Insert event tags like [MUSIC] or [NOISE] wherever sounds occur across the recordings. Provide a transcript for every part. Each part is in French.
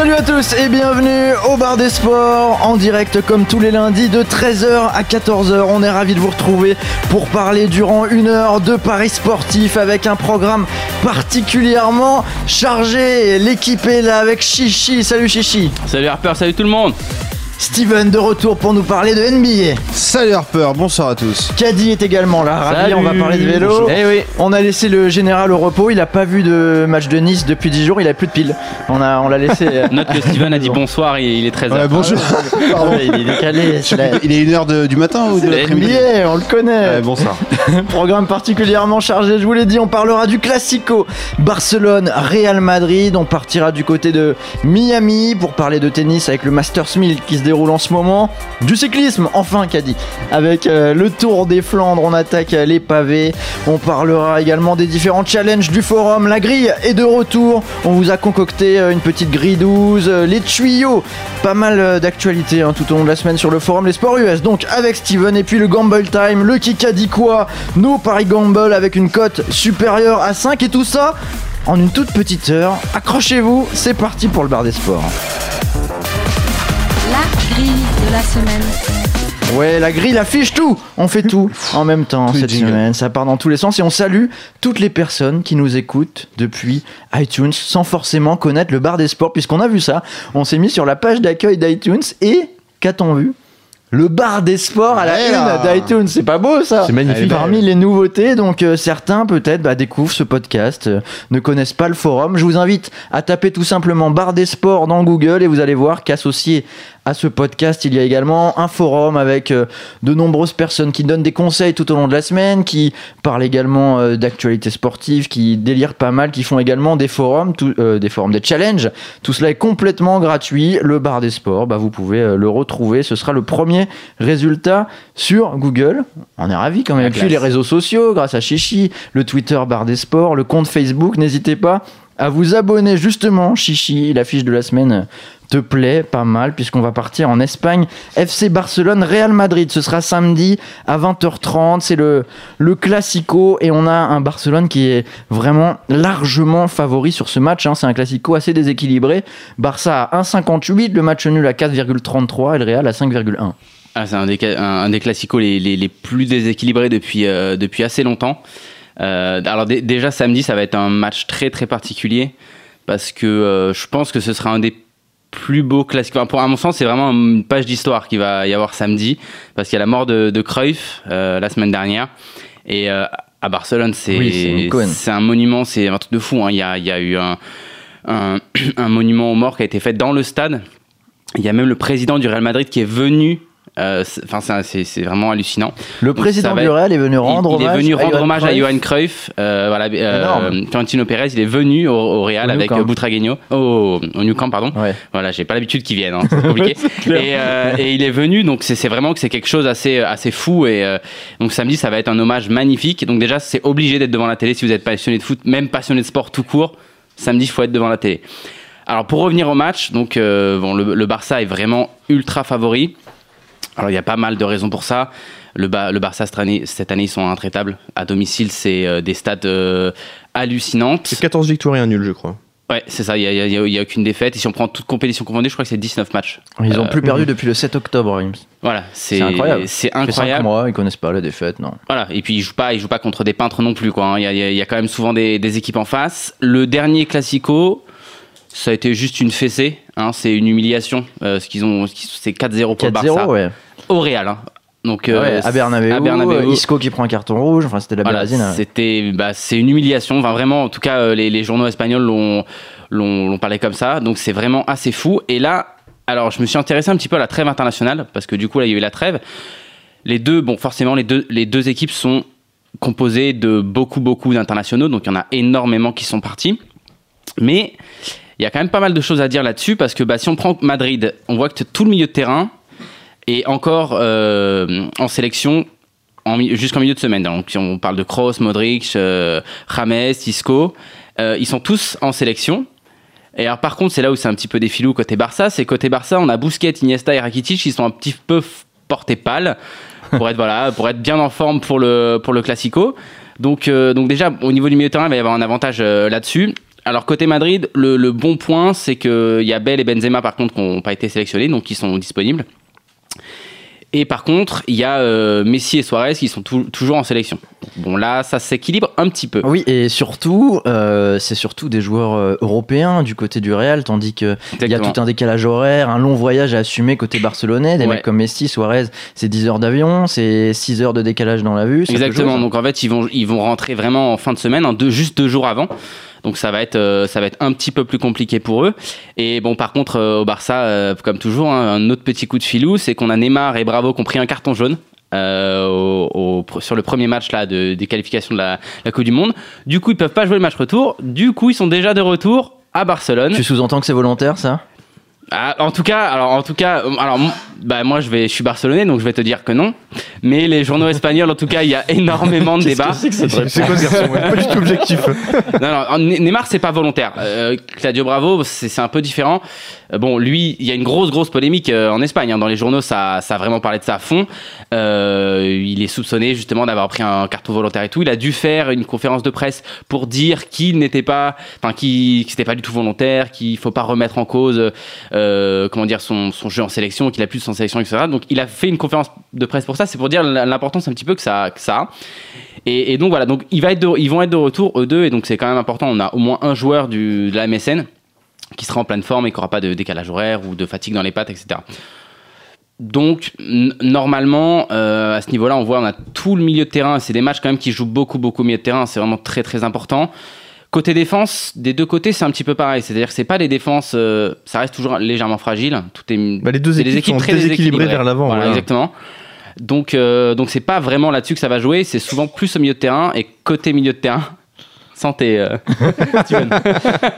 Salut à tous et bienvenue au bar des sports en direct comme tous les lundis de 13h à 14h. On est ravis de vous retrouver pour parler durant une heure de paris sportifs avec un programme particulièrement chargé. L'équipe est là avec Chichi. Salut Chichi. Salut Harper, salut tout le monde Steven de retour pour nous parler de NBA. Salut Harper, bonsoir à tous. Caddy est également là, ravi, Salut. on va parler de vélo. Eh oui. On a laissé le général au repos, il a pas vu de match de Nice depuis 10 jours, il a plus de piles. On a on l'a laissé. [LAUGHS] Note que Steven a dit bonsoir, il il est 13h. Ouais, bonjour. Pardon. il est décalé. [LAUGHS] Il est 1h du matin ou de l'après-midi on le connaît. Ouais, bonsoir. [LAUGHS] Programme particulièrement chargé, je vous l'ai dit, on parlera du Classico Barcelone Real Madrid, on partira du côté de Miami pour parler de tennis avec le Masters 1000 qui se déroule en ce moment, du cyclisme enfin Caddy, avec euh, le Tour des Flandres, on attaque euh, les pavés, on parlera également des différents challenges du forum, la grille est de retour, on vous a concocté euh, une petite grille 12, euh, les tuyaux, pas mal d'actualités hein, tout au long de la semaine sur le forum. Les Sports US, donc avec Steven. Et puis le Gamble Time, le Kikadi quoi, nos paris Gamble avec une cote supérieure à 5 et tout ça en une toute petite heure. Accrochez-vous, c'est parti pour le bar des sports. Grille de la semaine. Ouais, la grille affiche tout. On fait tout en même temps cette semaine. Ça part dans tous les sens et on salue toutes les personnes qui nous écoutent depuis iTunes sans forcément connaître le bar des sports puisqu'on a vu ça. On s'est mis sur la page d'accueil d'iTunes et qu'a-t-on vu? Le bar des sports à la Ouais, une d'iTunes, c'est pas beau ça C'est magnifique. Parmi les nouveautés, donc euh, certains peut-être bah, découvrent ce podcast, euh, ne connaissent pas le forum. Je vous invite à taper tout simplement bar des sports dans Google et vous allez voir qu'associé à ce podcast, il y a également un forum avec euh, de nombreuses personnes qui donnent des conseils tout au long de la semaine, qui parlent également euh, d'actualités sportives, qui délirent pas mal, qui font également des forums, tout- euh, des forums, des challenges. Tout cela est complètement gratuit. Le bar des sports, bah, vous pouvez le retrouver. Ce sera le premier résultat sur Google. On est ravis quand même. Et puis les réseaux sociaux, grâce à Chichi, le Twitter bar des sports, le compte Facebook, n'hésitez pas à vous abonner justement, Chichi, la fiche de la semaine te plaît pas mal puisqu'on va partir en Espagne. FC Barcelone, Real Madrid, ce sera samedi à 20h30, c'est le, le Classico et on a un Barcelone qui est vraiment largement favori sur ce match. hein. C'est un Classico assez déséquilibré. Barça à 1,58, le match nul à 4,33 et le Real à 5,1. Ah, c'est un des, un, des classicos les, les, les plus déséquilibrés depuis, euh, depuis assez longtemps. Euh, alors dé- déjà samedi, ça va être un match très très particulier parce que euh, je pense que ce sera un des plus beaux classiques. Enfin, pour, à mon sens, c'est vraiment une page d'histoire qui va y avoir samedi parce qu'il y a la mort de, de Cruyff euh, la semaine dernière et euh, à Barcelone, c'est Oui, un monument, c'est un truc de fou. hein. Il y, a, il y a eu un, un, [CLEARS THROAT] un monument aux morts qui a été fait dans le stade. Il y a même le président du Real Madrid qui est venu. Euh, c'est- Enfin, c'est- vraiment hallucinant. Le président du Real est venu rendre il, il hommage est venu rendre Johan hommage à. Johan Cruyff. Euh, voilà, euh, Énorme. Florentino Pérez, il est venu au, Real avec Camp. Butragueño, au, New Camp, pardon. Voilà, j'ai pas l'habitude qu'ils viennent, hein, [LAUGHS] c'est compliqué. et, il est venu, donc c'est vraiment que c'est quelque chose assez assez fou. Et donc samedi, ça va être un hommage magnifique. Donc déjà, c'est obligé d'être devant la télé si vous êtes passionné de foot, même passionné de sport tout court. Samedi, il faut être devant la télé. Alors pour revenir au match, donc euh, bon, le, le Barça est vraiment ultra favori. Alors il y a pas mal de raisons pour ça. Le, Ba- le Barça cette année, cette année, ils sont intraitables. À domicile, c'est euh, des stats euh, hallucinantes. C'est 14 victoires et un nul, je crois. Ouais, c'est ça, il n'y a, aucune défaite. Et si on prend toute compétition confondue, je crois que c'est 19 matchs. Ils ont Euh, plus perdu depuis le 7 octobre, Voilà, c'est incroyable. C'est Ça fait cinq incroyable. mois, ils connaissent pas la défaite, non. Voilà, et puis ils jouent pas, ils jouent pas contre des peintres non plus, quoi. hein. Il y, a, il y a- il y a quand même souvent des, des équipes en face. Le dernier Classico, ça a été juste une fessée, hein, c'est une humiliation. Euh, ce qu'ils ont, c'est 4-0 pour le 4-0, Barça ouais. au Real. hein. Donc Ouais, euh, à Bernabeu, à Bernabeu. euh, Isco qui prend un carton rouge, enfin c'était de la Voilà, c'était, bah, c'est une humiliation. Enfin, vraiment, en tout cas, euh, les, les journaux espagnols l'ont, l'ont, l'ont parlé comme ça. Donc, c'est vraiment assez fou. Et là, alors, je me suis intéressé un petit peu à la trêve internationale parce que du coup, là, il y a eu la trêve. Les deux, bon, forcément, les deux, les deux équipes sont composées de beaucoup, beaucoup d'internationaux. Donc, il y en a énormément qui sont partis. Mais il y a quand même pas mal de choses à dire là-dessus parce que bah, si on prend Madrid, on voit que tout le milieu de terrain est encore euh, en sélection jusqu'en milieu de semaine. Donc on parle de Kroos, Modric, euh, James, euh, ils sont tous en sélection. Et alors par contre, c'est là où c'est un petit peu des filous côté Barça, c'est côté Barça, on a Busquets, Iniesta et Rakitic qui sont un petit peu portés pâle pour être [LAUGHS] voilà, pour être bien en forme pour le pour le Classico. Donc euh, donc déjà au niveau du milieu de terrain, il va y avoir un avantage là-dessus. Alors côté Madrid, le, le bon point, c'est que il y a Bell et Benzema par contre qui n'ont pas été sélectionnés, donc qui sont disponibles. Et par contre, il y a euh, Messi et Suarez qui sont tou- toujours en sélection. Bon là, ça s'équilibre un petit peu. Oui, et surtout, euh, c'est surtout des joueurs euh, européens du côté du Real, tandis que il y a tout un décalage horaire, un long voyage à assumer côté barcelonais. Des Ouais. mecs comme Messi, Suarez, c'est 10 heures d'avion, c'est 6 heures de décalage dans la vue. Exactement. Donc en fait, ils vont, ils vont rentrer vraiment en fin de semaine, hein, deux, juste deux jours avant. Donc ça va être, euh, ça va être un petit peu plus compliqué pour eux. Et bon, par contre, euh, au Barça, euh, comme toujours, hein, un autre petit coup de filou, c'est qu'on a Neymar et Bravo qui ont pris un carton jaune. au- au- sur le premier match là de, des qualifications de la, la Coupe du Monde. Du coup, ils peuvent pas jouer le match retour. Du coup, ils sont déjà de retour à Barcelone. Tu sous-entends que c'est volontaire, ça? Ah, en tout cas, alors en tout cas, euh, alors bah moi je vais, je suis barcelonais donc je vais te dire que non. Mais les journaux espagnols, en tout cas, il y a énormément de [LAUGHS] débats. C'est quoi ce garçon Pas du tout objectif. [LAUGHS] Non, non, Ne- Neymar, c'est pas volontaire. Euh, Claudio Bravo, c'est un peu différent. Euh, bon, lui, il y a une grosse, grosse polémique euh, en Espagne. hein. Dans les journaux, ça, ça a vraiment parlé de ça à fond. Il est soupçonné justement d'avoir pris un carton volontaire et tout. Il a dû faire une conférence de presse pour dire qu'il n'était pas, enfin, qu'il que c'était pas du tout volontaire, qu'il faut pas remettre en cause, euh, comment dire, son, jeu en sélection, qu'il a plus son sélection, etc. Donc, il a fait une conférence de presse pour ça. C'est pour dire l'importance un petit peu que ça, a. Et, donc voilà, donc de- ils vont être de retour eux deux, et donc c'est quand même important. On a au moins un joueur du, de la MSN qui sera en pleine forme et qui n'aura pas de décalage horaire ou de fatigue dans les pattes, etc. Donc normalement, euh, à ce niveau-là, on voit on a tout le milieu de terrain. C'est des matchs quand même qui jouent beaucoup, beaucoup au milieu de terrain. C'est vraiment très, très important. Côté défense, des deux côtés, c'est un petit peu pareil. C'est-à-dire que c'est pas des défenses, euh, ça reste toujours légèrement fragile. Tout est Bah, les deux des équipes, sont très déséquilibrées vers l'avant. Voilà, voilà. exactement. Donc, euh, donc c'est pas vraiment là-dessus que ça va jouer. C'est souvent plus au milieu de terrain et côté milieu de terrain. Santé, euh, [LAUGHS] Steven.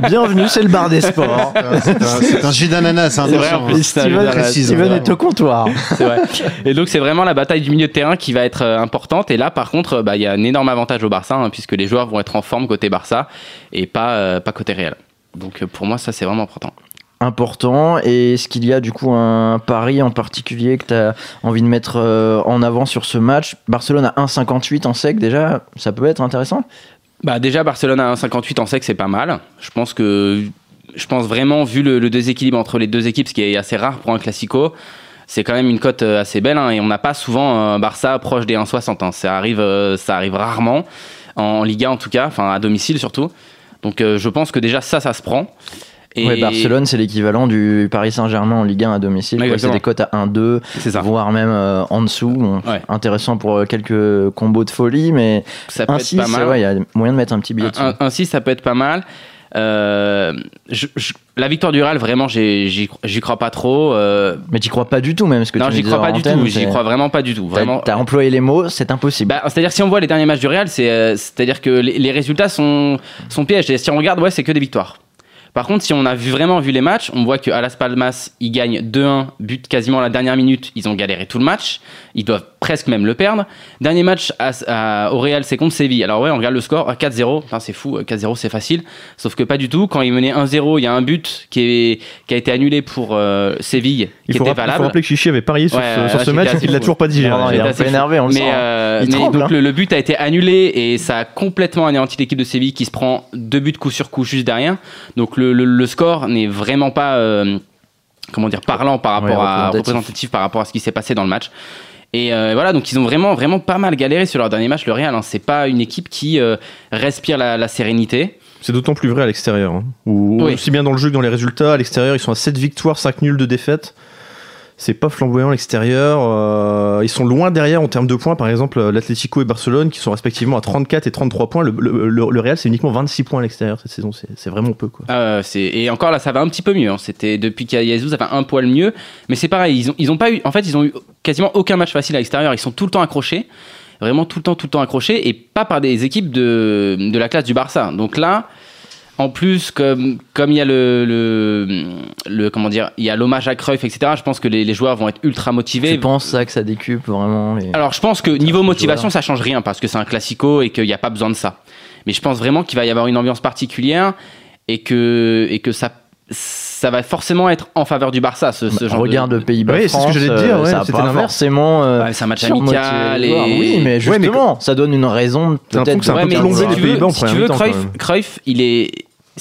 Bienvenue, c'est le bar des sports. C'est un, jus d'ananas, hein, Steven, Steven est au comptoir. C'est vrai. Et donc c'est vraiment la bataille du milieu de terrain qui va être euh, importante. Et là, par contre, bah, il y a un énorme avantage au Barça hein, puisque les joueurs vont être en forme côté Barça et pas euh, pas côté Real. Donc pour moi, ça c'est vraiment important. important. Et est-ce qu'il y a du coup un pari en particulier que tu as envie de mettre euh, en avant sur ce match? Barcelone à 1,58 en sec déjà, ça peut être intéressant Bah déjà Barcelone à 1,58 en sec, c'est pas mal. Je pense que je pense vraiment vu le, déséquilibre entre les deux équipes, ce qui est assez rare pour un classico. C'est quand même une cote euh, assez belle hein, et on n'a pas souvent un Barça proche des 1,60. hein. Ça arrive, euh, ça arrive rarement en Liga en tout cas, enfin à domicile surtout. Donc euh, je pense que déjà ça, ça se prend. Et Ouais, Barcelone, c'est l'équivalent du Paris Saint-Germain en Ligue 1 à domicile. quoi. C'est des cotes à 1-2, c'est ça. voire même euh, en dessous. Bon, Ouais. Intéressant pour euh, quelques combos de folie, mais Ça peut un être 6, pas mal. il y a moyen de mettre un petit billet dessus. 6, ça peut être pas mal. Euh, je- je- la victoire du Real, vraiment, j'y crois pas trop. euh, Mais tu crois pas du tout, même ce que non, tu j'y crois pas du tout. J'y crois vraiment pas du tout. T'as- Vraiment. T'as employé les mots, c'est impossible. Bah, C'est-à-dire si on voit les derniers matchs du Real, c'est, euh, c'est-à-dire que les, les résultats sont, sont pièges. Et si on regarde, ouais, c'est que des victoires. Par contre, si on a vraiment vu les matchs, on voit qu'à Las Palmas, ils gagnent 2-1, but quasiment à la dernière minute. Ils ont galéré tout le match. Ils doivent presque même le perdre. Dernier match à, à- au Real, c'est contre Séville. Alors ouais, on regarde le score, à 4-0. Putain, c'est fou, 4-0 c'est facile. Sauf que pas du tout. Quand ils menaient 1-0, il y a un but qui, est, qui a été annulé pour euh, Séville, Il qui était rapp- il faut valable. rappeler que Chichi avait parié sur Ouais, ce, sur ouais, ce match, il l'a toujours pas digéré. Il est un peu énervé, on le mais, sent. euh, Il mais tremble, donc hein. le, le but a été annulé et ça a complètement anéanti l'équipe de Séville qui se prend deux buts coup sur coup juste derrière. Donc le, le- le score n'est vraiment pas euh, comment dire parlant par rapport Ouais, à représentatif par rapport à ce qui s'est passé dans le match. Et euh, voilà, donc ils ont vraiment, vraiment pas mal galéré sur leur dernier match. Le Real, hein. c'est pas une équipe qui euh, respire la, la sérénité. C'est d'autant plus vrai à l'extérieur. hein, Oui. Aussi bien dans le jeu que dans les résultats, à l'extérieur, ils sont à 7 victoires, 5 nuls de défaites. C'est pas flamboyant à l'extérieur. euh, ils sont loin derrière en termes de points. Par exemple, l'Atlético et Barcelone qui sont respectivement à 34 et 33 points. Le, Real, c'est uniquement 26 points à l'extérieur cette saison. C'est vraiment peu. Quoi. Euh, et encore là, ça va un petit peu mieux. hein. C'était depuis qu'il y a Jesus, ça va un poil mieux. Mais c'est pareil, ils ont, pas eu. En fait, ils ont eu quasiment aucun match facile à l'extérieur. Ils sont tout le temps accrochés, vraiment tout le temps, tout le temps accrochés, et pas par des équipes de la classe du Barça. Donc là, en plus, comme comme il y a le, le, le- comment dire, il y a l'hommage à Cruyff, etc. Je pense que les, les joueurs vont être ultra motivés. Tu penses ça que ça décupe vraiment les... Alors je pense que niveau motivation, ça change rien parce que c'est un classico et qu'il n'y a pas besoin de ça. Mais je pense vraiment qu'il va y avoir une ambiance particulière et que et que ça ça va forcément être en faveur du Barça ce, ce Bah, genre regarde de... Pays-Bas Oui, c'est ce que j'allais te dire, euh, ouais, ça va pas l'inverse. forcément euh, Ouais, c'est un match amical joueurs. et- oui mais Ouais, mais justement ça donne une raison peut-être les si tu veux, si tu veux. Cruyff, il est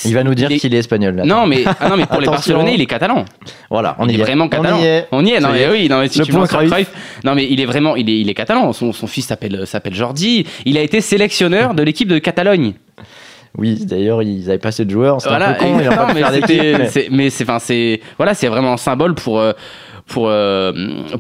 il va nous dire qu'il est espagnol là. non mais ah non mais pour les. [LAUGHS] Barcelonais, il est catalan. voilà on il est est vraiment catalan. on y est On y est, non mais oui, non mais si Le tu point penses à Cruyff. Cruyff, non mais il est vraiment, il est, il est catalan. Son, son fils s'appelle s'appelle Jordi. Il a été sélectionneur de l'équipe de Catalogne. oui d'ailleurs ils avaient passé de joueurs c'était Voilà. un peu con et- [LAUGHS] non, pas mais c'est- mais c'est, enfin c'est, voilà, c'est vraiment un symbole pour euh, pour euh,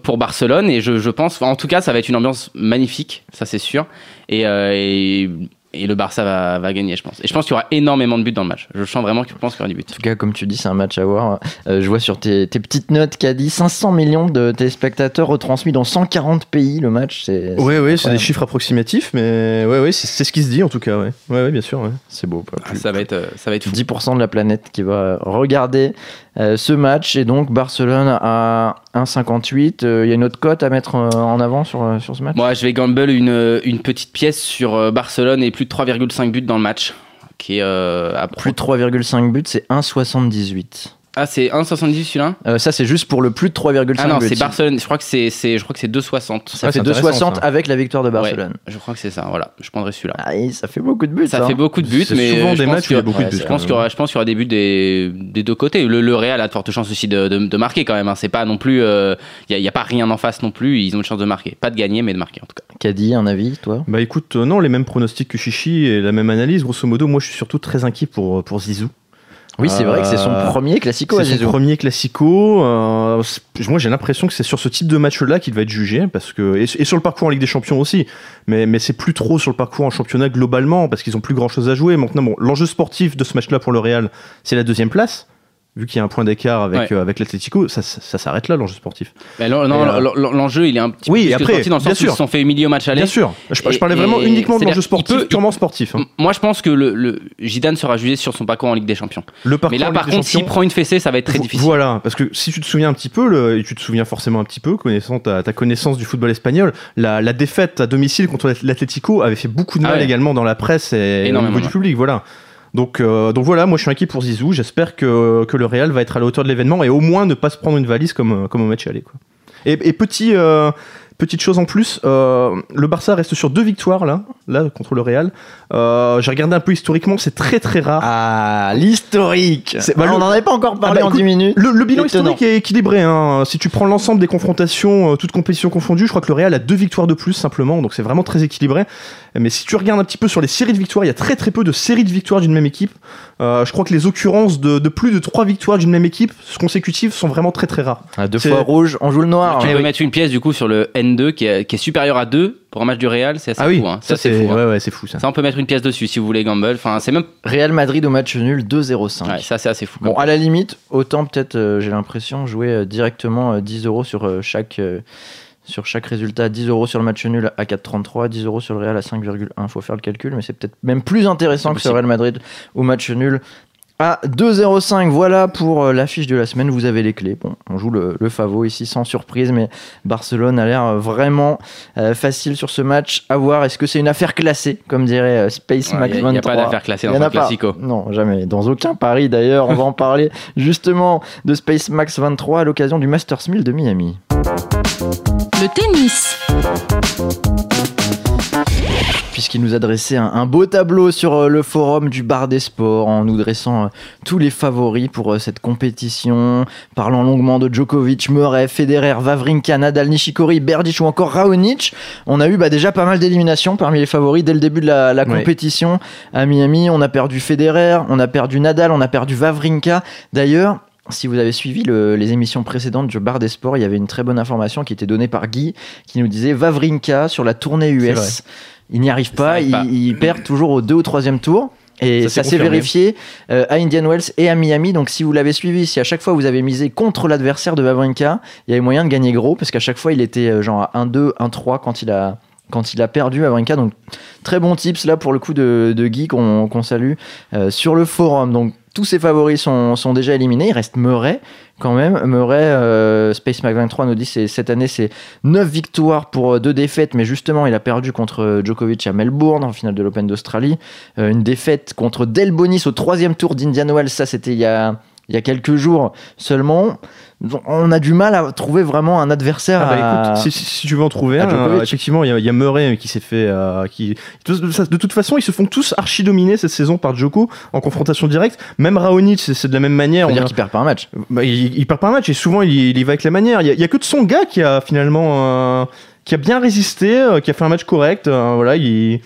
pour Barcelone et je, je pense, en tout cas, ça va être une ambiance magnifique, ça c'est sûr. Et, euh, et et le Barça va, va gagner, je pense. Et je pense qu'il y aura énormément de buts dans le match. Je sens vraiment qu'il pense qu'il y aura du but. En tout cas, comme tu dis, c'est un match à voir. Euh, je vois sur tes, tes petites notes qu'a dit 500 millions de téléspectateurs retransmis dans 140 pays le match. C'est Ouais, ouais, c'est des chiffres approximatifs, mais ouais, ouais, c'est c'est ce qui se dit en tout cas, ouais. Ouais, ouais, bien sûr, ouais. c'est beau. Pas plus. Ça va être, euh, ça va être fou. 10% de la planète qui va regarder euh, ce match et donc Barcelone à 1,58. Euh, Il y a une autre cote à mettre en avant sur, sur ce match? Moi, je vais gamble une, une petite pièce sur Barcelone et plus de 3,5 buts dans le match. Qui est euh, à Plus de 3,5 buts, c'est 1,78. Ah, c'est 1,70 celui-là Euh, ça, c'est juste pour le plus de 3,5 Ah non, c'est Barcelone. Je crois que c'est, c'est, je crois que c'est 2,60. Ça Ouais, fait c'est intéressant, 2,60 ça. avec la victoire de Barcelone. Je crois que c'est ça. Voilà, je prendrai celui-là. Ah, ça fait beaucoup de buts. Ça hein. fait beaucoup de buts, C'est mais souvent je des pense matchs où il y a beaucoup de buts. c'est- Je pense qu'il y aura, je pense qu'il y aura des buts des, des deux côtés. Le, le Real a de fortes chances aussi de, de, de marquer quand même. hein. C'est pas non plus, euh, il n'y a, pas rien en face non plus. Ils ont une chance de marquer, pas de gagner, mais de marquer en tout cas. Caddy, un avis, toi? Bah écoute, euh, non, les mêmes pronostics que Chichi et la même analyse. Grosso modo, moi je suis surtout très inquiet pour, pour Zizou. Oui, c'est vrai que c'est son Euh, premier classico à C'est son premier classico. euh, moi j'ai l'impression que c'est sur ce type de match-là qu'il va être jugé, parce que et, et sur le parcours en Ligue des Champions aussi. Mais, mais c'est plus trop sur le parcours en championnat globalement, parce qu'ils ont plus grand-chose à jouer. Maintenant, bon, l'enjeu sportif de ce match-là pour le Real, c'est la deuxième place. Vu qu'il y a un point d'écart avec, Ouais. euh, avec l'Atlético, ça, ça, ça s'arrête là l'enjeu sportif. Et, euh, l'en- l'en- l'enjeu il est un petit Oui, peu plus après, que sportif dans le bien sens où ils se sont fait humilier au match aller. Bien sûr, je, parlais vraiment et uniquement de l'enjeu sportif, peut- purement sportif. hein. Moi, je pense que le, le Zidane sera jugé sur son parcours en Ligue des Champions. Le parcours Mais là, par contre, s'il prend une fessée, ça va être très difficile. Voilà, parce que si tu te souviens un petit peu, le- et tu te souviens forcément un petit peu, connaissant ta, ta connaissance du football espagnol, la, la défaite à domicile contre l'Atlético avait fait beaucoup de Ah mal ouais. également dans la presse et au niveau du public. Voilà. Donc, euh, donc voilà, moi je suis inquiet pour Zizou. J'espère que, que le Real va être à la hauteur de l'événement et au moins ne pas se prendre une valise comme, comme au match aller. Quoi. Et, et petit, euh, petite chose en plus, euh, le Barça reste sur deux victoires là, là contre le Real. Euh, J'ai regardé un peu historiquement, c'est très très rare. Ah, l'historique bah, Ah, On n'en avait pas encore parlé Ah bah, en écoute, 10 minutes. Le, le bilan Étonnant. historique est équilibré. hein. Si tu prends l'ensemble des confrontations, euh, toutes compétitions confondues, je crois que le Real a deux victoires de plus simplement, donc c'est vraiment très équilibré. Mais si tu regardes un petit peu sur les séries de victoires, il y a très très peu de séries de victoires d'une même équipe. Euh, je crois que les occurrences de, de plus de trois victoires d'une même équipe consécutives sont vraiment très très rares. Ah, deux C'est- fois rouge, on joue le noir. Tu hein. peux mettre une pièce du coup sur le N2 qui est, qui est supérieur à 2 pour un match du Real, c'est assez ah oui, fou. hein. ça c'est c'est fou. hein. ouais, ouais, c'est fou ça. Ça, on peut mettre une pièce dessus si vous voulez, Gamble. Enfin, c'est même. Real Madrid au match nul 2-0-5. Ouais, ça, c'est assez fou. Bon, à la limite, autant peut-être, euh, j'ai l'impression, jouer euh, directement euh, 10 euros sur euh, chaque. Sur chaque résultat, 10 euros sur le match nul à 4,33, 10 euros sur le Real à 5,1. Faut faire le calcul, mais c'est peut-être même plus intéressant que ce. Real Madrid au match nul à 2,05. Voilà pour euh, l'affiche de la semaine. Vous avez les clés. Bon, on joue le, le Favo ici sans surprise, mais Barcelone a l'air euh, vraiment euh, facile sur ce match. À voir, est-ce que c'est une affaire classée, comme dirait euh, Space Il Max n'y 23 a, pas d'affaire classée il dans un a pas. classico. Non, jamais. Dans aucun pari d'ailleurs. On va en parler [LAUGHS] justement de Space Max 23 à l'occasion du Masters 1000 de Miami. Le tennis. Puisqu'il nous a dressé un, un beau tableau sur euh, le forum du bar des sports en nous dressant euh, tous les favoris pour euh, cette compétition, parlant longuement de Djokovic, Murray, Federer, Vavrinka, Nadal, Nishikori, Berdych ou encore Raonic. On a eu bah, déjà pas mal d'éliminations parmi les favoris dès le début de la, compétition. À Miami, on a perdu Federer, on a perdu Nadal, on a perdu Vavrinka. D'ailleurs, si vous avez suivi le- les émissions précédentes du bar des sports, il y avait une très bonne information qui était donnée par Guy qui nous disait Vavrinka sur la tournée. US. Il n'y arrive pas, arrive il, pas. il perd toujours au deux ou troisième tour. Et Ça ça, s'est vérifié euh, à Indian Wells et à Miami. Donc si vous l'avez suivi, si à chaque fois vous avez misé contre l'adversaire de Vavrinka, il y avait moyen de gagner gros parce qu'à chaque fois il était euh, genre à 1-2, 1-3 quand il a quand il a perdu à Wawrinka. Donc très bon tips là pour le coup de, Guy qu'on salue euh, sur le forum. Donc tous ses favoris sont, déjà éliminés. Il reste Murray quand même. Murray, euh, Space Mac 23 nous dit cette année c'est 9 victoires pour 2 défaites, mais justement il a perdu contre Djokovic à Melbourne en finale de l'Open d'Australie. Euh, une défaite contre Del Bonis au troisième tour d'Indian Wells, ça c'était il y a quelques jours seulement. On a du mal à trouver vraiment un adversaire. Ah bah à- écoute, si, si- si tu veux en trouver un, euh, effectivement, il y, a- il y a Murray qui s'est fait. euh, qui, de, toute façon, ils se font tous archi dominer cette saison par Djoko en confrontation directe. Même Raonic, c'est de la même manière. C'est-à-dire a- qu'il perd pas un match. bah, il, il perd pas un match et souvent il, il y va avec la manière. Il y a, a que de son gars qui a finalement. euh, qui a bien résisté, euh, qui a fait un match correct. euh, voilà, il.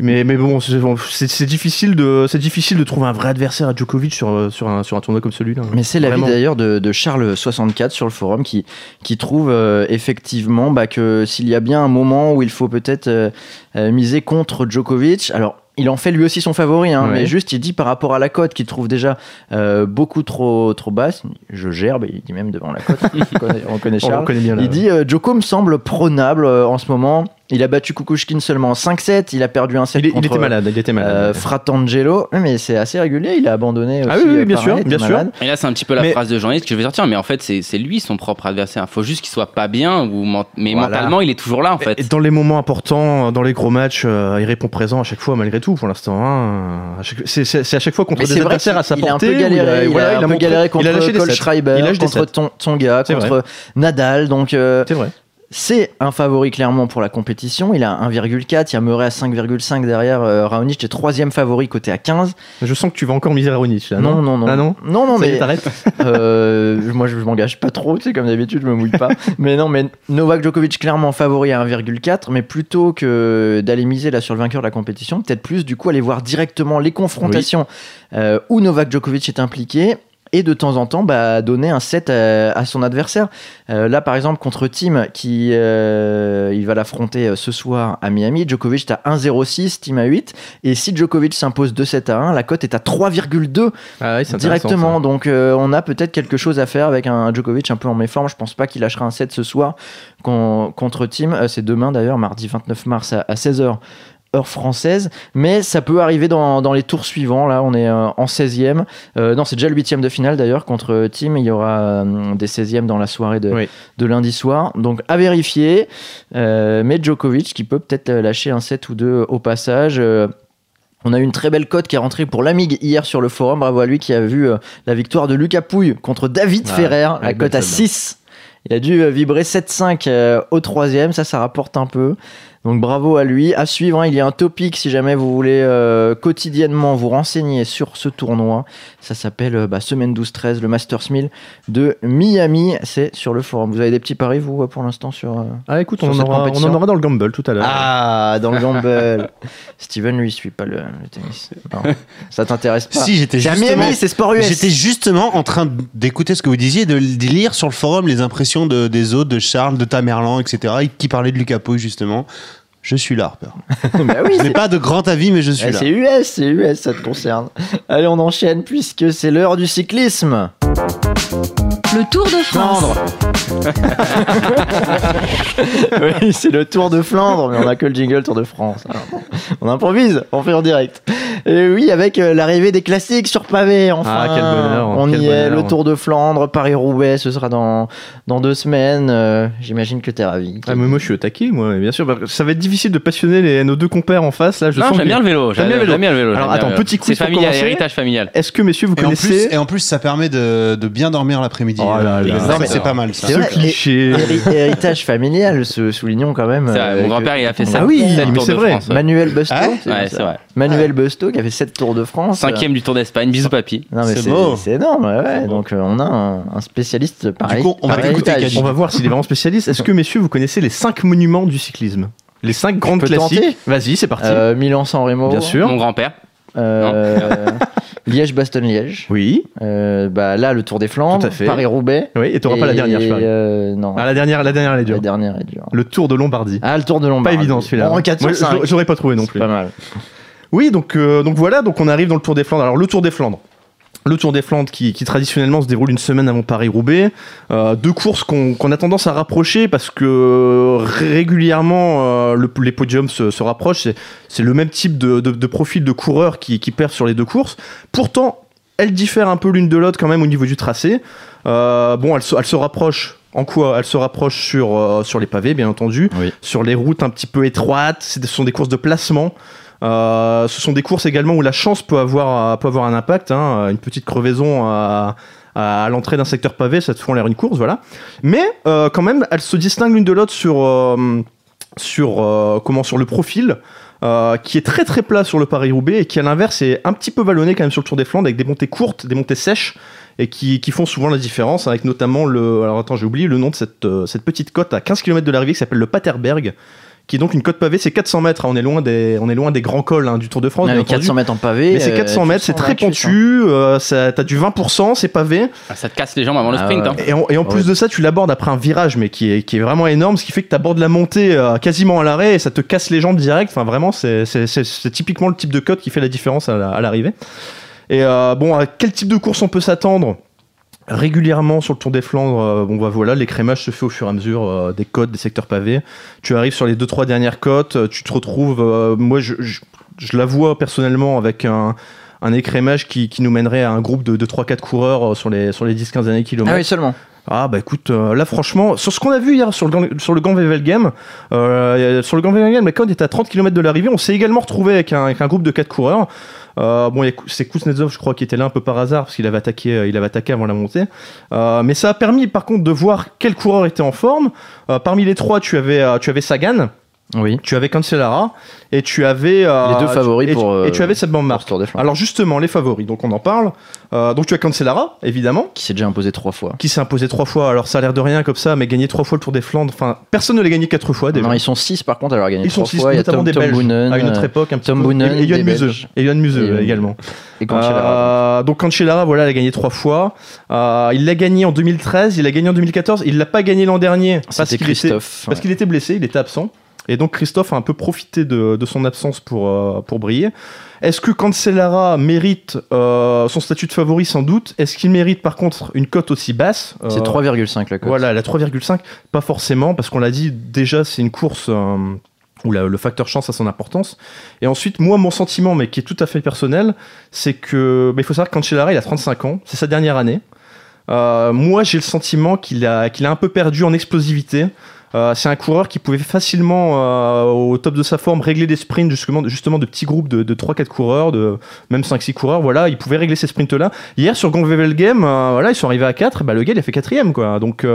Mais, mais bon, c'est bon, difficile, de, difficile de trouver un vrai adversaire à Djokovic sur, euh, sur, un, sur un tournoi comme celui-là. Mais c'est l'avis d'ailleurs de, de Charles64 sur le forum qui, qui trouve euh, effectivement bah, que s'il y a bien un moment où il faut peut-être euh, miser contre Djokovic, alors il en fait lui aussi son favori, hein, Ouais. mais juste il dit par rapport à la cote qu'il trouve déjà euh, beaucoup trop, trop basse, je gerbe, il dit même devant la cote, [LAUGHS] on connaît, on connaît [LAUGHS] On Charles. connaît bien là. Il dit euh, Djoko me semble prenable euh, en ce moment. Il a battu Kukushkin seulement en 5-7. Il a perdu un set il, est- il était malade, il était malade. euh, Fratangelo. Mais c'est assez régulier. Il a abandonné. Ah aussi, oui, oui, euh, bien sûr, il bien sûr. Et là, c'est un petit peu la Mais- phrase de journaliste que je vais sortir, mais en fait, c'est lui son propre adversaire. Il faut juste qu'il soit pas bien, ou ment- mais Voilà. mentalement, il est toujours là, en fait. Et dans les moments importants, dans les gros matchs, euh, il répond présent à chaque fois, malgré tout, pour l'instant. hein. À chaque- C'est à chaque fois contre Mais des c'est vrai adversaires à sa qu'il a un portée. peu galéré. Il a, voilà, un peu montré- galéré contre il a lâché des Cole. Schreiber, Il contre sets. Ton- Tsonga, C'est contre Nadal. Donc euh, C'est vrai. C'est un favori clairement pour la compétition. Il a 1,4. Il y a Murray à 5,5 derrière. Euh, Raonic est troisième favori côté à 15. Je sens que tu vas encore miser Raonic. Là, non, non, non. Ah non non, non, est, mais t'arrêtes Euh, moi, je, je m'engage pas trop, tu sais, comme d'habitude, je me mouille pas. [LAUGHS] mais non, mais Novak Djokovic clairement favori à 1,4, mais plutôt que d'aller miser là sur le vainqueur de la compétition, peut-être plus du coup aller voir directement les confrontations euh, où Novak Djokovic est impliqué. Et de temps en temps, bah, donner un set à, à son adversaire. Euh, là, par exemple, contre Tim, qui euh, il va l'affronter euh, ce soir à Miami, Djokovic est à 1,06, Tim à 8. Et si Djokovic s'impose 2-7 à 1, la cote est à 3,2 Ah directement. Donc euh, on a peut-être quelque chose à faire avec un Djokovic un peu en méforme. Je pense pas qu'il lâchera un set ce soir con- contre Team. Euh, c'est demain d'ailleurs, mardi 29 mars à, 16h. Heure française, mais ça peut arriver dans, dans les tours suivants. Là, on est euh, en 16e. Euh, non, c'est déjà le 8 de finale d'ailleurs contre Team. Il y aura euh, des 16e dans la soirée de, Oui. de lundi soir. Donc à vérifier. Euh, mais Djokovic qui peut peut-être lâcher un set ou deux au passage. Euh, on a eu une très belle cote qui est rentrée pour l'Amig hier sur le forum. Bravo à lui qui a vu la victoire de Lucas Pouille contre David Ah, Ferrer. La cote à celle-là. 6. Il a dû vibrer 7-5 euh, au troisième. Ça, ça rapporte un peu. Donc bravo à lui. À suivre, hein, il y a un topic si jamais vous voulez euh, quotidiennement vous renseigner sur ce tournoi. Ça s'appelle euh, bah, Semaine 12-13, le Masters 1000 de Miami. C'est sur le forum. Vous avez des petits paris, vous, pour l'instant, sur. euh, Ah écoute, Sur on en, cette aura, on en aura dans le gamble tout à l'heure. Ah, dans le gamble. [LAUGHS] Steven, lui, il suit pas le, le tennis. Non, ça t'intéresse pas. Si, j'étais justement, Miami, c'est sport US. j'étais justement en train d'écouter ce que vous disiez, de, de lire sur le forum les impressions de- des autres, de Charles, de Tamerlan, etc., qui parlaient de Lucas Pouille, justement. Je suis là, Harper. [LAUGHS] bah oui, Je n'ai pas de grand avis, mais je suis Eh, là. c'est US, c'est US, ça te concerne. Allez, on enchaîne puisque c'est l'heure du cyclisme. Le Tour de France. Flandre. [LAUGHS] oui, c'est le Tour de Flandre, mais on a que le jingle Tour de France. Alors, on improvise, on fait en direct. Et oui, avec euh, l'arrivée des classiques sur pavé, enfin. Ah, quel bonheur, On quel y est, le Tour de Flandre, Paris-Roubaix, ce sera dans, dans deux semaines. Euh, J'imagine que t'es ravi. Ah, mais moi je suis au taquet, moi, bien sûr. Ça va être difficile de passionner les- nos deux compères en face. Là, je non, sens j'aime bien le vélo. Bien J'aime le vélo. bien le vélo. Alors, bien attends, petit quiz C'est familial, héritage familial. Est-ce que, messieurs, vous Et en, plus, connaissez et en plus, ça permet de, de bien dormir l'après-midi. Oh là là. ça, Non, mais- c'est pas mal, ça. C'est ce cliché Héri- héritage familial, soulignons quand même. Vrai, euh, Mon grand-père, il a fait ça. Ah oui, Sept mais Tours c'est de vrai. France, ouais. Manuel Busto. Ah c'est Ouais, ça. c'est vrai. Manuel Busto qui a fait 7 Tours de France. Cinquième du Tour d'Espagne. Bisous, papy. Non, mais C'est c'est beau. c'est énorme, ouais. Donc euh, on a un, un spécialiste pareil. coup, on va. On va voir s'il est vraiment spécialiste. Est-ce que, messieurs, vous connaissez les 5 monuments du cyclisme? Les 5 grandes classiques? Vas-y, c'est parti. Euh, Milan-San Remo. Bien sûr. Mon grand-père. Euh, [LAUGHS] Liège-Bastogne-Liège. Oui. Euh, bah, là, le Tour des Flandres. Tout à fait. Paris-Roubaix. Oui, et t'auras pas la dernière, je parie. euh, non. Ah, la dernière, la dernière, elle est la dure. dernière est dure. Le Tour de Lombardie. Ah, le Tour de Lombardie. Pas évident celui-là. Bon, 4 Moi, sur 5. je- J'aurais pas trouvé non C'est plus. pas mal. Oui, donc, euh, donc voilà, donc on arrive dans le Tour des Flandres. Alors le Tour des Flandres, le Tour des Flandres qui, qui traditionnellement se déroule une semaine avant Paris-Roubaix. Euh, deux courses qu'on a tendance à rapprocher parce que régulièrement euh, le- les podiums se, se rapprochent. C'est- le même type de, de- de profil de coureurs qui, qui perdent sur les deux courses. Pourtant, elles diffèrent un peu l'une de l'autre quand même au niveau du tracé. Euh, bon, elles se, elles se rapprochent. En quoi Elles se rapprochent sur, euh, sur les pavés, bien entendu, Oui. sur les routes un petit peu étroites. Ce sont des courses de placement. Euh, ce sont des courses également où la chance peut avoir, avoir un impact. hein. Une petite crevaison à, l'entrée d'un secteur pavé, ça te fout en l'air une course, voilà. Mais euh, quand même, elles se distinguent l'une de l'autre sur, euh, euh, comment, sur le profil. euh, qui est très très plat sur le Paris-Roubaix et qui à l'inverse est un petit peu vallonné quand même sur le Tour des Flandres avec des montées courtes, des montées sèches et qui, font souvent la différence avec notamment le alors attends j'ai oublié le nom de cette, euh, cette petite côte à 15 km de l'arrivée qui s'appelle le Paterberg qui est donc une côte pavée c'est 400 mètres hein, on est loin des on est loin des grands cols hein, du Tour de France bien mais entendu. 400 mètres en pavé. mais c'est euh, 400 tu mètres, c'est très cuisse, hein. pentu, euh, ça- t'as du 20%, c'est pavé. Ah, ça te casse les jambes avant le Ah sprint. ouais. hein. Et en, et en plus Ouais. de ça, tu l'abordes après un virage, mais qui est, qui est vraiment énorme, ce qui fait que tu abordes la montée euh, quasiment à l'arrêt et ça te casse les jambes direct. Enfin, vraiment, c'est c'est- c'est- c'est typiquement le type de code qui fait la différence à la- à l'arrivée. Et euh, bon, à quel type de course on peut s'attendre? Régulièrement sur le Tour des Flandres, euh, voilà, l'écrémage se fait au fur et à mesure euh, des côtes, des secteurs pavés. Tu arrives sur les deux trois dernières côtes, euh, tu te retrouves, euh, moi je, la vois personnellement avec un, un écrémage qui, nous mènerait à un groupe de, de 3-4 coureurs sur les, sur les 10-15 années kilomètres. Ah oui, seulement. Ah bah écoute, euh, là franchement, sur ce qu'on a vu hier sur le, sur le Gant Wevelgem, euh, sur le Gant Wevelgem, la côte était à 30 km de l'arrivée, on s'est également retrouvé avec un, groupe de 4 coureurs. Euh, bon, c'est Kuznetsov, je crois, qui était là un peu par hasard, parce qu'il avait attaqué, avait attaqué avant la montée. Mais ça a permis, par contre, de voir quel coureur était en forme. Parmi les trois, tu avais, tu avais Sagan, Oui. tu avais Cancellara, et tu avais... euh, Les deux favoris et pour, euh, Et tu avais Seb Van Pour Mark. ce Tour des Flandres. Alors justement, les favoris, donc on en parle. Euh, donc tu as Cancellara, évidemment Qui s'est déjà imposé trois fois. qui s'est imposé trois fois. Alors ça a l'air de rien comme ça, mais gagner trois fois le Tour des Flandres. Enfin, personne ne l'a gagné quatre fois déjà. Non, ils sont six par contre, alors gagné Ils sont trois six, fois. Notamment Tom, des Tom Belges. Boonen, à une autre euh, époque, un petit Tom peu. Boonen, et, des Museux. Et Johan Museux également. et Cancellara. Euh, donc Cancellara, voilà, il a gagné trois fois. Il l'a gagné en 2013, il l'a gagné en 2014. Il l'a pas gagné l'an dernier parce qu'il était, Christophe. parce qu'il était blessé, il était absent. Et donc Christophe a un peu profité de, de son absence pour, euh, pour briller. Est-ce que Cancellara mérite euh, son statut de favori Sans doute? Est-ce qu'il mérite par contre une cote aussi basse? C'est Euh, 3,5 la cote. voilà, la 3,5, pas forcément, parce qu'on l'a dit, déjà, c'est une course où la- le facteur chance a son importance. Et ensuite, moi, mon sentiment, mais qui est tout à fait personnel, c'est que bah, il faut savoir que Cancellara, il a 35 ans, c'est sa dernière année. Moi, j'ai le sentiment qu'il a, qu'il a un peu perdu en explosivité. Euh, c'est un coureur qui pouvait facilement, euh, au top de sa forme, régler des sprints justement, justement de petits groupes de, de 3-4 coureurs, de même 5-6 coureurs. Voilà, il pouvait régler ces sprints-là. Hier, sur Gangwevel Game, euh, voilà, ils sont arrivés à 4, bah, le gars, il a fait quatrième, quoi. Donc,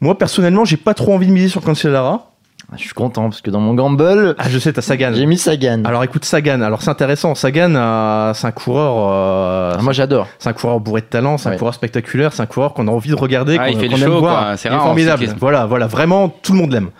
moi, personnellement, j'ai pas trop envie de miser sur Cancellara. Je suis content parce que dans mon gamble, Ah, je sais, t'as Sagan. j'ai mis Sagan. Alors, écoute, Sagan. Alors, c'est intéressant. Sagan, euh, c'est un coureur, euh, Ah, moi j'adore. c'est un coureur bourré de talent, c'est un Ouais. coureur spectaculaire, c'est un coureur qu'on a envie de regarder, Ah, qu'on il fait qu'on le aime show, voir. quoi. C'est Il est rare en formidable. Voilà, voilà, vraiment, tout le monde l'aime.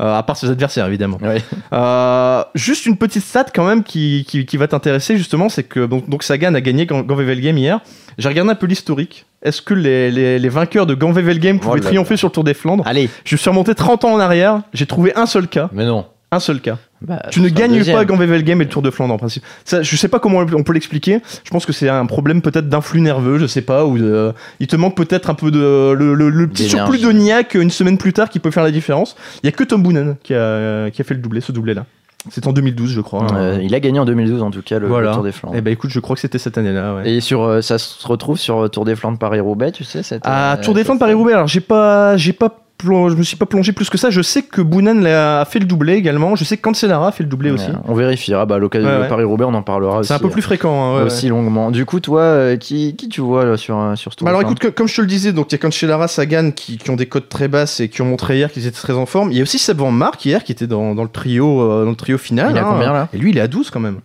Euh, à part ses adversaires, évidemment. Ouais. Euh, juste une petite stat quand même qui, qui, qui va t'intéresser justement, c'est que donc, donc Sagan a gagné Gan- Game hier. J'ai regardé un peu l'historique. Est-ce que les, les, les vainqueurs de Game pouvaient Oh là triompher sur le Tour des Flandres Allez. Je suis remonté 30 ans en arrière, j'ai trouvé un seul cas. Mais non. Un seul cas. Bah, Tu ne gagnes deuxième. pas Game et le Tour de Flandre en principe. Ça, je sais pas comment on peut l'expliquer. Je pense que c'est un problème peut-être d'influx nerveux, je sais pas, ou de- il te manque peut-être un peu de le, le- le petit surplus de niaque une semaine plus tard qui peut faire la différence. Il y a que Tom Boonen qui a, qui a fait le doublé, ce doublé là. C'est en 2012, je crois. Euh, il a gagné en 2012 en tout cas le. Tour des Flandres. Eh ben écoute, je crois que c'était cette année-là. ouais. Et sur, euh, ça se retrouve sur euh, Tour des Flandres Paris-Roubaix, tu sais cette, euh, Tour des Flandres Paris-Roubaix, alors j'ai pas, j'ai pas je me suis pas plongé plus que ça. Je sais que Boonen l'a- a fait le doublé également. Je sais que Cancellara a fait le doublé aussi. On vérifiera. Bah, à l'occasion Ouais, de. Paris-Roubaix, on en parlera. C'est un peu plus fréquent. hein, ouais, aussi longuement. Du coup, toi, euh, qui, qui tu vois là, sur, euh, sur ce Tour Bah alors écoute, que- comme je te le disais, donc il y a Cancellara, Sagan qui, qui ont des cotes très basses et qui ont montré hier qu'ils étaient très en forme. Il y a aussi Seb Van Mark hier qui était dans, dans le trio euh, dans le trio final. Il a hein. combien, là? Et lui il est à 12 quand même.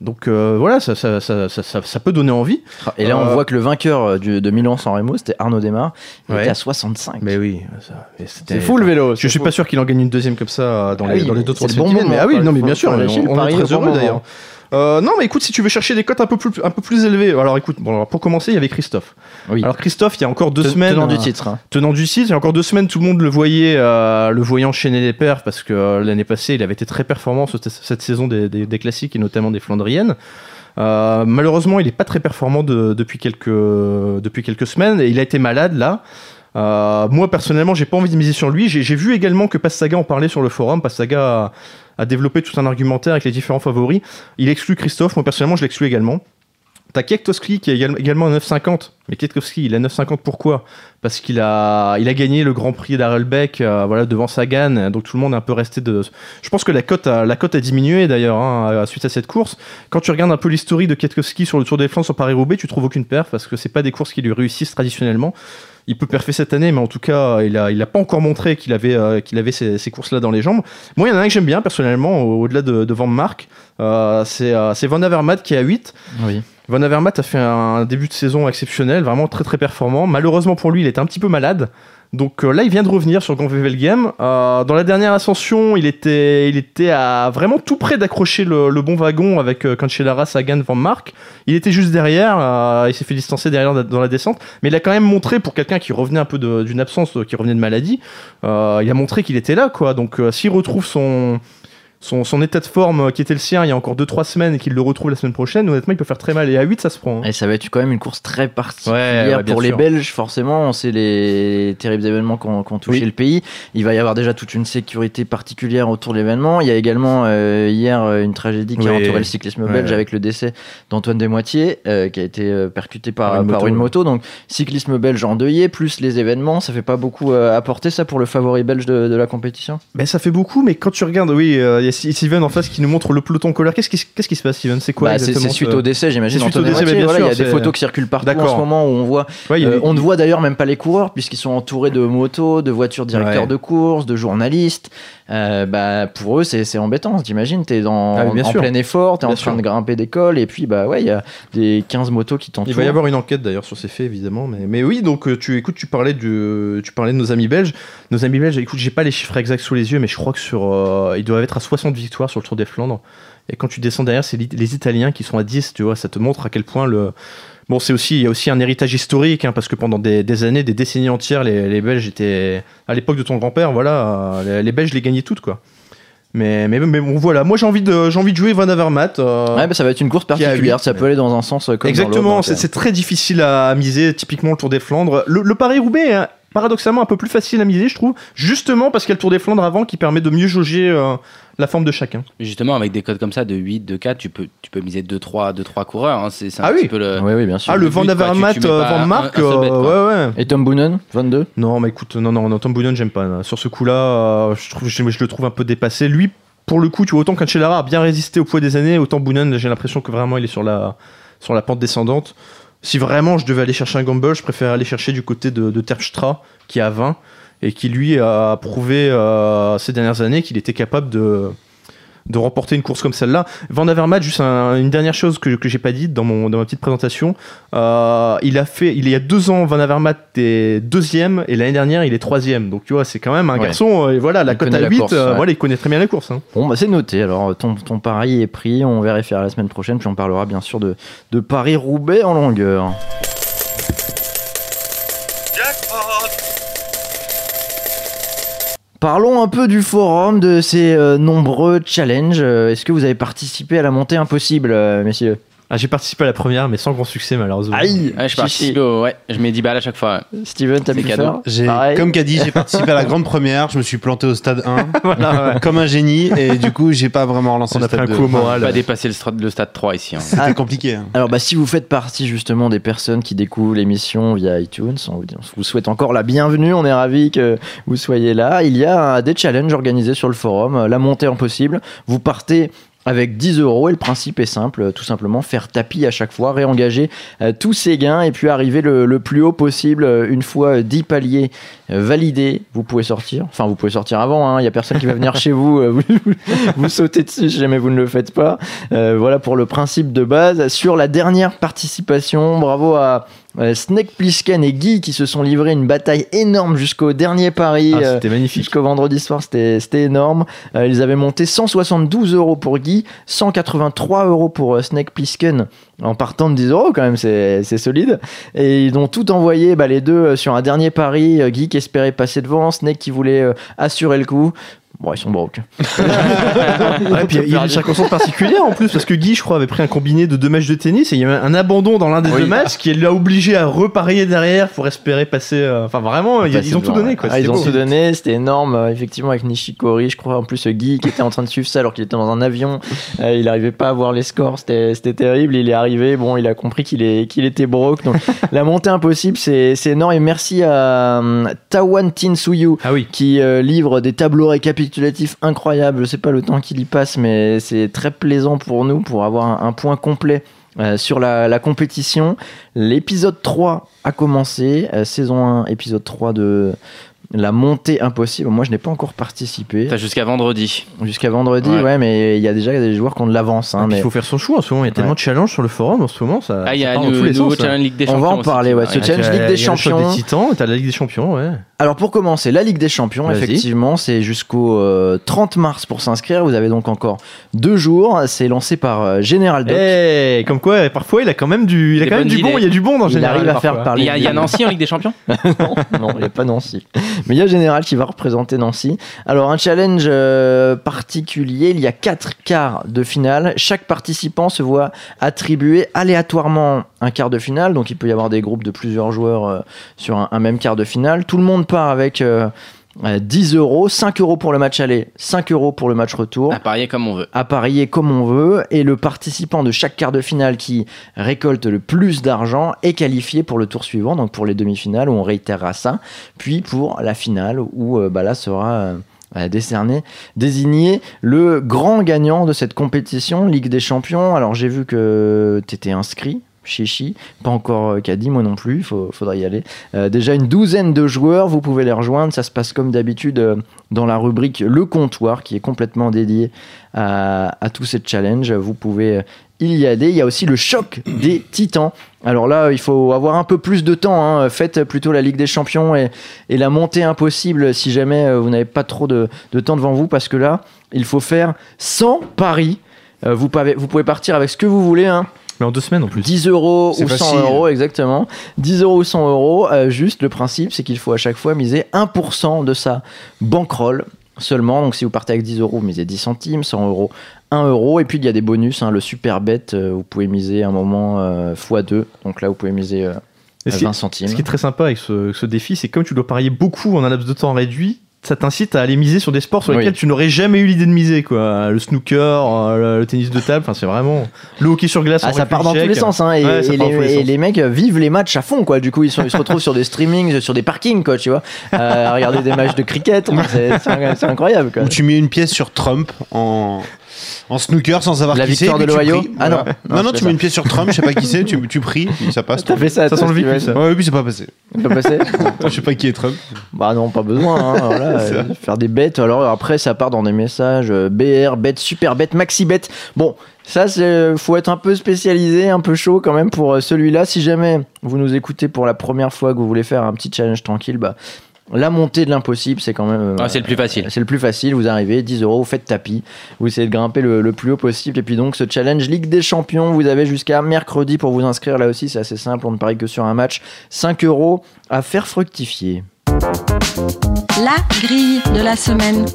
Donc euh, voilà, ça, ça, ça, ça, ça- ça peut donner envie. Et là, on Euh, voit que le vainqueur euh, du- de Milan-San Remo, c'était Arnaud Desmar. Il Ouais. était à 65. Mais oui, C'est fou le vélo. Je suis pas sûr qu'il en gagne une deuxième comme ça dans Ah les, oui, dans les deux trois semaines bon Mais ah oui, non mais bien sûr, on, on est très heureux d'ailleurs. Euh, non mais écoute, si tu veux chercher des cotes un peu plus, un peu plus élevées, alors écoute, bon, alors, pour commencer, il y avait Christophe. Oui. Alors Christophe, il y a encore deux Te- semaines, Tenant du euh, titre. hein. tenant du site. Il y a encore deux semaines, tout le monde le voyait, euh, le voyait enchaîner les perfs parce que l'année passée, il avait été très performant sur cette, cette saison des, des- des classiques et notamment des Flandriennes. Malheureusement, il n'est pas très performant de- depuis, quelques, depuis quelques semaines et il a été malade là. Euh, moi personnellement, j'ai pas envie de miser sur lui. J'ai vu également que Pastaga en parlait sur le forum. Pastaga a, a développé tout un argumentaire avec les différents favoris. Il exclut Christophe. Moi personnellement, je l'exclus également. T'as Kiektowski qui est égal- également à 9,50. Mais Kiektowski, il est à 9,50 pourquoi? Parce qu'il a, il a gagné le Grand Prix d'Arelbeck euh, voilà, devant Sagan. Donc tout le monde est un peu resté de. Je pense que la cote a, a diminué d'ailleurs hein, suite à cette course. Quand tu regardes un peu l'historique de Kietkowski sur le Tour des Flandres sur Paris-Roubaix, tu trouves aucune perf parce que c'est pas des courses qui lui réussissent traditionnellement. Il peut perfer cette année, mais en tout cas, il a, il a pas encore montré qu'il avait, euh, qu'il avait ces, courses-là dans les jambes. Moi, il y en a un que j'aime bien personnellement, au- au-delà de, de Van Mark. Euh, c'est euh, c'est Van Avermaet qui est à 8. Oui. Van Avermaet a fait un début de saison exceptionnel, vraiment très très performant. Malheureusement pour lui, il était un petit peu malade. Donc euh, là, il vient de revenir sur Game. Euh, dans la dernière ascension, il était, il était à vraiment tout près d'accrocher le, le bon wagon avec euh, Cancellara, Sagan, Van Mark. Il était juste derrière, il s'est fait distancer derrière dans la descente, mais il a quand même montré pour quelqu'un qui revenait un peu d'une absence, qui revenait de maladie, il a montré qu'il était là, quoi. Donc s'il retrouve son, son, son état de forme euh, qui était le sien il y a encore 2-3 semaines et qu'il le retrouve la semaine prochaine, honnêtement, il peut faire très mal. Et à 8, ça se prend. hein. Et ça va être quand même une course très particulière Ouais, ouais, bien pour les. Belges, forcément. On sait les terribles événements qui ont, qui ont touché Oui. le pays. Il va y avoir déjà toute une sécurité particulière autour de l'événement. Il y a également euh, hier euh, une tragédie qui a entouré le cyclisme Ouais, belge avec le décès d'Antoine Desmoitiers, euh, qui a été euh, percuté par, Par une par moto, une ouais. moto. Donc cyclisme belge endeuillé, plus les événements, ça fait pas beaucoup euh, apporter ça pour le favori belge de, de la compétition? Ben, ça fait beaucoup, mais quand tu regardes, oui, euh, il y a Steven en face qui nous montre le peloton colère. Qu'est-ce qui, se passe, Steven? C'est quoi Bah, c'est suite au décès, j'imagine. Suite au décès, Desmoitiers. bien Voilà, il y a des photos qui circulent partout en ce moment où on voit Ouais, Euh, on ne voit d'ailleurs même pas les coureurs puisqu'ils sont entourés de motos, de voitures directeurs Ouais. de course, de journalistes. Euh, bah, pour eux, c'est c'est embêtant. T'imagines, t'es dans Ah bien en sûr. plein effort, t'es en train sûr. de grimper des cols et puis bah ouais, il y a des 15 motos qui t'entourent. Il va y avoir une enquête d'ailleurs sur ces faits évidemment, mais, mais oui donc euh, tu écoute tu parlais du tu parlais de nos amis belges, nos amis belges écoute j'ai pas les chiffres exacts sous les yeux mais je crois que sur euh, ils doivent être à 60 victoires sur le Tour des Flandres et quand tu descends derrière c'est les Italiens qui sont à 10 tu vois ça te montre à quel point le bon c'est aussi il y a aussi un héritage historique hein, parce que pendant des, des années des décennies entières les, les Belges étaient à l'époque de ton grand-père voilà les, les Belges les gagnaient toutes quoi. Mais, mais, mais bon voilà moi j'ai envie de j'ai envie de jouer Van Avermaet euh, Ouais, bah, ça va être une course particulière. ça peut aller dans un sens euh, comme Exactement, c'est euh, c'est très difficile à miser, typiquement le Tour des Flandres. Le, le Paris-Roubaix est paradoxalement un peu plus facile à miser, je trouve, justement parce qu'il y a le Tour des Flandres avant qui permet de mieux jauger euh, la forme de chacun. Justement, avec des codes comme ça de 8, de 4, tu peux, tu peux miser 2-3 deux, trois coureurs. hein. C'est c'est un Ah petit oui. peu le. Oui, oui, bien sûr. Ah, le but, Van Avermaet, euh, Van Mark, euh, bête, quoi. ouais, ouais. Et Tom Boonen, 22 Non, mais écoute, non, non, non Tom Boonen, j'aime pas. Sur ce coup-là, euh, je, trouve, je, je le trouve un peu dépassé. Lui, pour le coup, tu vois, autant qu'Ancelara a bien résisté au poids des années, autant Boonen, j'ai l'impression que vraiment il est sur la, sur la pente descendante. Si vraiment je devais aller chercher un gamble, je préfère aller chercher du côté de, de Terpstra, qui est à 20, et qui lui a prouvé euh, ces dernières années qu'il était capable de, de remporter une course comme celle-là. Van Avermaet, juste un- une dernière chose que, que j'ai pas dite dans, mon, dans ma petite présentation. Euh, il a fait, il y a deux ans, Van Avermaet est deuxième et l'année dernière il est troisième. Donc tu vois, c'est quand même un Ouais. garçon. euh, Et voilà, la cote à la 8, course, euh, ouais. voilà, il connaît très bien la course. hein. Bon, bah c'est noté. Alors, ton, ton pari est pris. On vérifiera la semaine prochaine. Puis on parlera bien sûr de, de Paris-Roubaix en longueur. Parlons un peu du forum, de ces euh, nombreux challenges. Euh, Est-ce que vous avez participé à la montée impossible, euh, messieurs? Ah, j'ai participé à la première, mais sans grand succès malheureusement. Aïe Ouais, je participe au- ouais, je mets 10 balles à chaque fois. Steven, t'as C'est pu cadeau. faire J'ai, Pareil. comme qu'a dit, j'ai participé à la grande première. Je me suis planté au stade 1 [LAUGHS] Voilà, ouais. comme un génie et du coup, j'ai pas vraiment relancé On le a pris stade un 2. coup au moral. Pas dépasser le, strat- le stade 3 ici. hein. C'était Ah. compliqué. hein. Alors bah si vous faites partie justement des personnes qui découvrent l'émission via iTunes, on vous, on vous souhaite encore la bienvenue, on est ravis que vous soyez là. Il y a euh, des challenges organisés sur le forum, euh, la montée en possible. Vous partez avec 10 euros et le principe est simple, euh, tout simplement faire tapis à chaque fois, réengager euh, tous ses gains et puis arriver le, plus haut possible. Euh, Une fois euh, 10 paliers validés, vous pouvez sortir. Enfin, vous pouvez sortir avant, hein. il n'y a personne qui va venir chez vous, [LAUGHS] vous, vous sautez dessus si jamais vous ne le faites pas. Voilà pour le principe de base. Sur la dernière participation, bravo à euh, Snake Plissken et Guy qui se sont livrés une bataille énorme jusqu'au dernier pari. Ah, euh, c'était magnifique. Jusqu'au vendredi soir, c'était énorme. Euh, ils avaient monté 172 euros pour Guy, 183 euros pour Snake Plissken en partant de 10 euros quand même, c'est c'est solide. Et ils ont tout envoyé, bah, les deux, sur un dernier pari. Guy qui espérait passer devant, Snake qui voulait assurer le coup. Bon, ils sont broke. [LAUGHS] Ouais, puis il y a des circonstances particulières en plus, parce que Guy, je crois, avait pris un combiné de deux matchs de tennis et il y avait un abandon dans l'un des Oui. deux matchs qui l'a obligé à reparier derrière pour espérer passer. euh, Enfin, vraiment, ils, ils ont tout donné. Quoi. Ah, ils ont tout donné, c'était énorme. euh, effectivement, avec Nishikori, je crois. En plus, euh, Guy qui était en train de suivre ça alors qu'il était dans un avion, euh, il n'arrivait pas à voir les scores. C'était c'était terrible. Il est arrivé, bon, il a compris qu'il est- qu'il était broke. Donc, [LAUGHS] la montée impossible, c'est c'est énorme. Et merci à euh, Tawan Tinsuyu Ah oui. qui euh, livre des tableaux récapitulatifs incroyables. Je sais pas le temps qu'il y passe, mais c'est très plaisant pour nous pour avoir un, point complet. euh, sur la, la compétition, l'épisode 3 a commencé, euh, saison 1, épisode 3 de la montée impossible. Moi, je n'ai pas encore participé T'as jusqu'à vendredi. jusqu'à vendredi, Ouais. ouais, mais il y a déjà des joueurs qui ont de l'avance. hein, mais Il faut faire son choix en ce moment. Il y a tellement Ouais. de challenges sur le forum en ce moment. Ça, Ah, il y a le tous les nouveau sens, challenge Ligue des On va Champions. en parler, ouais, ce arriver. challenge Il Ligue des il y a le choc Champions. des Titans, t'as la Ligue des Champions, ouais. Alors pour commencer, la Ligue des Champions, effectivement, c'est jusqu'au euh, 30 mars pour s'inscrire. Vous avez donc encore deux jours. C'est lancé par euh, General Doc. Eh, comme quoi, parfois, il a quand même du, il a quand même du bon. Il y a du bon dans Il général. arrive à faire parler. Il y, a, il Nancy en Ligue des Champions [LAUGHS] non, non, il n'y a pas Nancy. A Général qui va représenter Nancy. Alors, un challenge euh, particulier. Il y a quatre quarts de finale. Chaque participant se voit attribuer aléatoirement un quart de finale. Donc, il peut y avoir des groupes de plusieurs joueurs euh, sur un, même quart de finale. Tout le monde part avec euh, 10 euros. 5 euros pour le match aller, 5 euros pour le match retour. À parier comme on veut. à parier comme on veut et le participant de chaque quart de finale qui récolte le plus d'argent est qualifié pour le tour suivant, donc pour les demi-finales où on réitérera ça, puis pour la finale où euh, bah, là sera euh, euh, décerné, désigné le grand gagnant de cette compétition Ligue des Champions. Alors j'ai vu que tu étais inscrit. Chichi, pas encore euh, Caddy, moi non plus, il faudrait y aller. Euh, déjà une douzaine de joueurs, vous pouvez les rejoindre. Ça se passe comme d'habitude euh, dans la rubrique Le Comptoir qui est complètement dédié à, tous ces challenges. Vous pouvez euh, y y aller. Il y a aussi le choc des titans. Alors là, il faut avoir un peu plus de temps. hein. Faites plutôt la Ligue des Champions et, la montée impossible si jamais euh, vous n'avez pas trop de, temps devant vous parce que là, il faut faire 100 paris. Euh, vous, pouvez, vous pouvez partir avec ce que vous voulez. Hein. Mais en deux semaines en plus. 10 euros ou 100 facile. euros, exactement. 10 euros ou 100 euros. euh, juste, le principe, c'est qu'il faut à chaque fois miser 1% de sa bankroll seulement. Donc, si vous partez avec 10 euros, vous misez 10 centimes, 100 euros, 1 euro. Et puis, il y a des bonus. hein, le super bet, euh, vous pouvez miser un moment euh, x2. Donc là, vous pouvez miser euh, Et ce qui- 20 centimes. Ce qui est très sympa avec ce, ce défi, c'est que comme tu dois parier beaucoup en un laps de temps réduit, ça t'incite à aller miser sur des sports sur Oui. lesquels tu n'aurais jamais eu l'idée de miser, quoi. Le snooker, euh, le, le tennis de table, enfin c'est vraiment le hockey sur glace. Ah, en ça part dans tous les sens, hein, et, Ouais, les, tous les et sens. les mecs vivent les matchs à fond, quoi. Du coup, ils, sont, ils se retrouvent sur des streamings, sur des parkings, quoi, tu vois, euh, à regarder des matchs de cricket. [LAUGHS] C'est incroyable, quoi. Où tu mets une pièce sur Trump en, en snooker sans savoir La qui c'est. victoire puis de l'Ohio. Ah non. Voilà. Non, non, tu pas mets une pièce sur Trump, je sais pas qui c'est, tu, tu pries, puis [LAUGHS] ça passe. T'as fait ça, Ça sent le Steven ça. Ouais, puis c'est pas passé. Peut passer [LAUGHS] Je sais pas qui est Trump. Bah non, pas besoin. hein, [LAUGHS] voilà, euh, faire des bêtes. Alors après, ça part dans des messages euh, BR, bête, super bête, maxi bête. Bon, ça, c'est faut être un peu spécialisé, un peu chaud quand même pour euh, celui-là. Si jamais vous nous écoutez pour la première fois que vous voulez faire un petit challenge tranquille, bah la montée de l'impossible, c'est quand même. euh, Ah, c'est le plus facile. C'est le plus facile. Vous arrivez, 10 euros, vous faites tapis, vous essayez de grimper le, le plus haut possible. Et puis donc, ce challenge Ligue des Champions, vous avez jusqu'à mercredi pour vous inscrire. Là aussi, c'est assez simple. On ne parie que sur un match. 5 euros à faire fructifier. La grille de la semaine.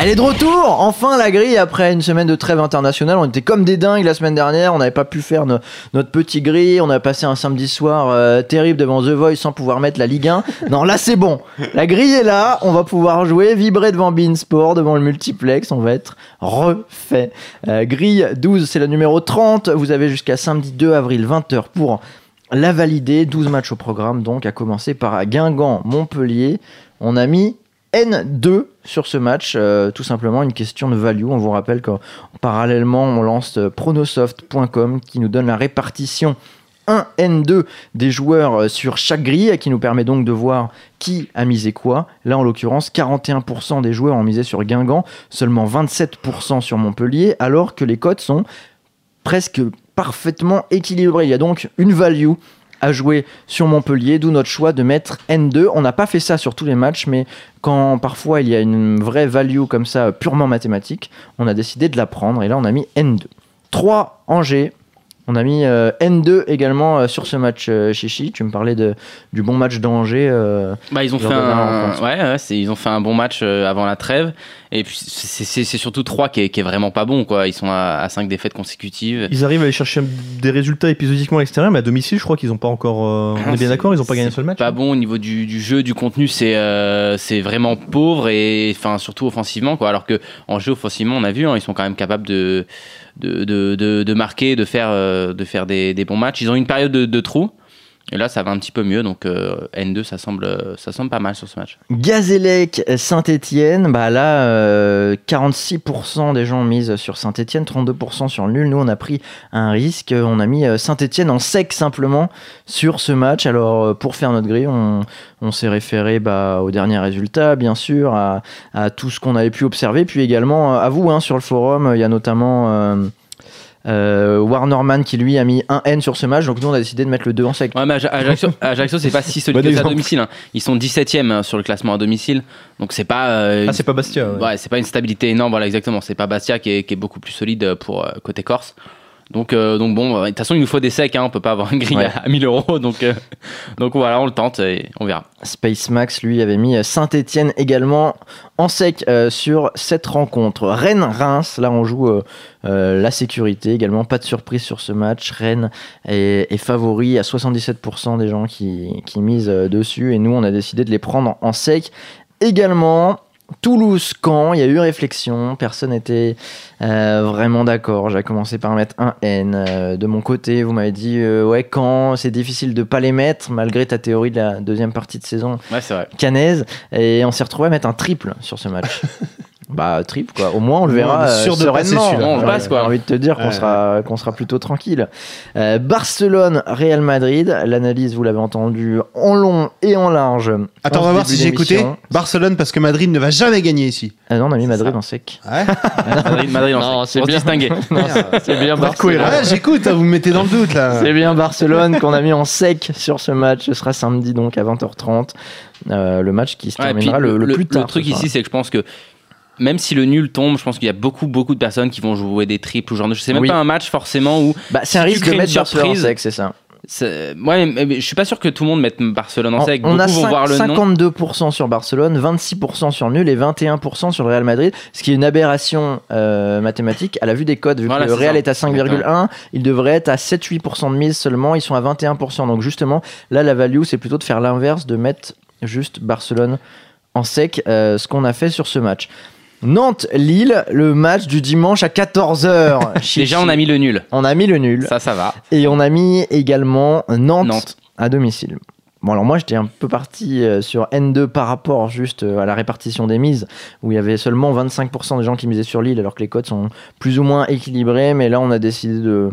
Elle est de retour Enfin la grille après une semaine de trêve internationale. On était comme des dingues la semaine dernière. On n'avait pas pu faire no- notre petit grille. On a passé un samedi soir euh, terrible devant The Voice sans pouvoir mettre la Ligue 1. [LAUGHS] Non, là c'est bon. La grille est là. On va pouvoir jouer, vibrer devant Bein Sport, devant le multiplex. On va être refait. Euh, grille 12, c'est la numéro 30. Vous avez jusqu'à samedi 2 avril 20h pour la valider. 12 matchs au programme donc, à commencer par Guingamp, Montpellier. On a mis N2 sur ce match, euh, tout simplement une question de value. On vous rappelle que parallèlement, on lance euh, pronosoft.com qui nous donne la répartition 1 N2 des joueurs euh, sur chaque grille et qui nous permet donc de voir qui a misé quoi. Là, en l'occurrence, 41% des joueurs ont misé sur Guingamp, seulement 27% sur Montpellier, alors que les cotes sont presque parfaitement équilibrées. Il y a donc une value à jouer sur Montpellier, d'où notre choix de mettre N2. On n'a pas fait ça sur tous les matchs, mais quand parfois il y a une vraie value comme ça, purement mathématique, on a décidé de la prendre et là on a mis N2. 3 Angers, On a mis euh, N2 également euh, sur ce match, euh, Chichi. Tu me parlais de, du bon match d'Angers. euh, Bah, ils ont fait un, ouais, ils ont fait un bon match euh, avant la trêve. Et puis c'est surtout 3 qui est, qui est vraiment pas bon, quoi. Ils sont à, à 5 défaites consécutives. Ils arrivent à aller chercher des résultats épisodiquement à l'extérieur, mais à domicile, je crois qu'ils ont pas encore. euh, on est bien c'est- d'accord, ils ont pas gagné un seul match. Pas bon au niveau du, du jeu, du contenu, c'est euh, c'est vraiment pauvre et enfin surtout offensivement, quoi. Alors que en jeu offensivement, on a vu, hein, ils sont quand même capables de de, de, de, marquer, de faire euh, de faire des, des bons matchs. Ils ont une période de, de trou. Et là, ça va un petit peu mieux, donc euh, N2, ça semble, ça semble pas mal sur ce match. Gazélec Saint-Etienne, bah là, euh, 46% des gens misent sur Saint-Etienne, 32% sur le nul. Nous, on a pris un risque. On a mis euh, Saint-Etienne en sec simplement sur ce match. Alors, euh, pour faire notre grille, on, s'est référé bah, aux derniers résultats, bien sûr, à, tout ce qu'on avait pu observer. Puis également, euh, à vous, hein, sur le forum, il y a notamment. euh, euh, Warnerman qui lui a mis un N sur ce match, donc nous on a décidé de mettre le 2 en sec. Ouais, mais Aj- Ajaccio, Ajaccio c'est pas si solide Bon que ça à domicile. hein. Ils sont 17ème hein, sur le classement à domicile, donc c'est pas. euh, Ah, c'est pas Bastia. ouais. Ouais, c'est pas une stabilité énorme, voilà, exactement. C'est pas Bastia qui est, qui est beaucoup plus solide pour euh, côté Corse. Donc, euh, donc bon, de toute façon, il nous faut des secs, hein, on peut pas avoir une grille Ouais. à 1000 euros. Donc, euh, [LAUGHS] donc voilà, on le tente et on verra. Space Max, lui, avait mis Saint-Etienne également en sec euh, sur cette rencontre. Rennes-Reims, là on joue la sécurité également. Pas de surprise sur ce match. Rennes est, est favori à 77% des gens qui, qui misent dessus. Et nous, on a décidé de les prendre en, en sec. Également, Toulouse-Caen, il y a eu réflexion. Personne n'était euh, vraiment d'accord. J'ai commencé par mettre un N. Euh, de mon côté, vous m'avez dit, euh, ouais, Caen, c'est difficile de pas les mettre, malgré ta théorie de la deuxième partie de saison Ouais, canaise et on s'est retrouvé à mettre un triple sur ce match. [LAUGHS] bah triple quoi. Au moins on le verra on euh, sûr de passer sereinement. On le Ouais, passe, quoi. J'ai envie de te dire qu'on Ouais. sera qu'on sera plutôt tranquille. Euh, Barcelone Real Madrid. L'analyse vous l'avez entendu en long et en large. Attends, en on va voir si j'ai écouté. Barcelone, parce que Madrid ne va jamais gagner ici. Ah non on a mis Madrid ça. en sec. Ouais, [LAUGHS] Madrid, Madrid en Non, sec, c'est bien. distinguer. [LAUGHS] C'est bien Ouais, j'écoute, hein, vous me mettez dans le doute là. C'est bien Barcelone qu'on a mis en sec sur ce match. Ce sera samedi donc à 20h30. Euh, le match qui se Ouais, terminera puis le, le plus tard. truc ce soir. ici, c'est que je pense que même si le nul tombe, je pense qu'il y a beaucoup, beaucoup de personnes qui vont jouer des triples ou genre de. C'est même Oui. pas un match forcément où. Bah, c'est un si risque de mettre Barcelone en surprise, sec, c'est ça. Ouais, mais je suis pas sûr que tout le monde mette Barcelone en sec. on Beaucoup a vont cinq- voir le nom. 52% sur Barcelone, 26% sur nul et 21% sur le Real Madrid, ce qui est une aberration euh, mathématique à la vue des codes. Vu Voilà, que le Real ça. est à 5,1, il devrait être à 7-8% de mise seulement, ils sont à 21%. Donc justement, là la value c'est plutôt de faire l'inverse, de mettre juste Barcelone en sec, euh, ce qu'on a fait sur ce match. Nantes-Lille, le match du dimanche à 14h. [LAUGHS] Déjà, on a mis le nul. on a mis le nul. Ça, ça va. Et on a mis également Nantes, Nantes. à domicile. Bon alors moi j'étais un peu parti euh, sur N2 par rapport juste euh, à la répartition des mises où il y avait seulement 25% des gens qui misaient sur Lille alors que les codes sont plus ou moins équilibrés mais là on a décidé de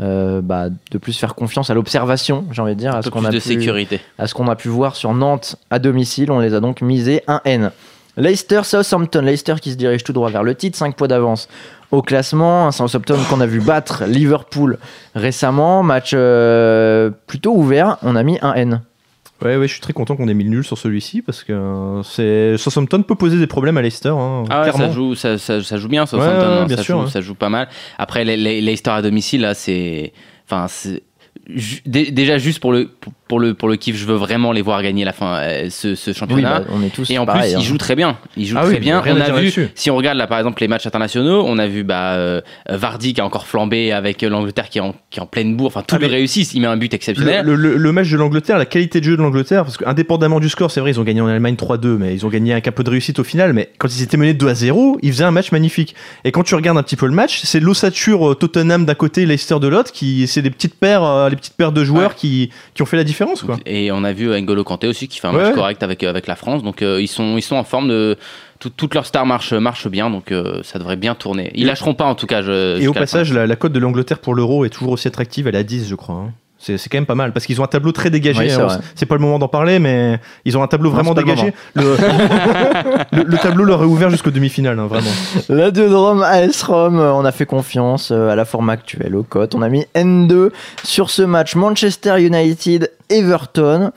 euh, bah, de plus faire confiance à l'observation j'ai envie de dire à ce qu'on a de pu sécurité. à ce qu'on a pu voir sur Nantes à domicile. On les a donc misés un N. Leicester Southampton, Leicester qui se dirige tout droit vers le titre, 5 points d'avance au classement. Un Southampton qu'on a vu battre Liverpool récemment, match euh, plutôt ouvert. On a mis un N. Ouais, ouais, je suis très content qu'on ait mis le nul sur celui-ci parce que euh, c'est Southampton peut poser des problèmes à Leicester. hein, Ah ouais, ça joue, ça, ça, ça joue bien, Southampton. Ouais, ouais, hein, bien ça, sûr, joue, ouais. ça joue pas mal. Après, Leicester à domicile, là, c'est. Enfin, c'est. Déjà, juste pour le, pour, le, pour le kiff, je veux vraiment les voir gagner la fin, euh, ce, ce Oui, championnat. bah, on est tous Et en pareil, plus, hein. ils jouent très bien. Ils jouent Ah très oui, bien. On à a vu, si on regarde là par exemple les matchs internationaux, on a vu bah, euh, Vardy qui a encore flambé avec euh, l'Angleterre qui est en, qui est en pleine bourre. Enfin, tout Ah, le réussissent. Il met un but exceptionnel. Le, le- le match de l'Angleterre, la qualité de jeu de l'Angleterre, parce qu'indépendamment du score, c'est vrai, ils ont gagné en Allemagne 3-2, mais ils ont gagné avec un peu de réussite au final. Mais quand ils étaient menés 2 0, ils faisaient un match magnifique. Et quand tu regardes un petit peu le match, c'est l'ossature Tottenham d'un côté, Leicester de l'autre, qui c'est des petites paires, les petites paires de joueurs Ouais. qui, qui ont fait la différence, quoi. Et on a vu N'Golo Kanté aussi qui fait un Ouais, match ouais. correct avec, avec la France. Donc euh, ils, sont, ils sont en forme de. tout- toutes leurs stars marchent, marchent bien, donc euh, ça devrait bien tourner. Ils lâcheront pas en tout cas. Je, Et au passage, la, la cote de l'Angleterre pour l'euro est toujours aussi attractive, elle est à 10, je crois. hein. C'est quand même pas mal parce qu'ils ont un tableau très dégagé. Oui, c'est pas le moment d'en parler, mais ils ont un tableau vraiment dégagé. Le, [LAUGHS] le- le tableau leur est ouvert jusqu'au demi-finale, hein, vraiment. La Rome AS Rome, euh, on a fait confiance euh, à la forme actuelle, aux cotes. On a mis N2 sur ce match Manchester United Everton.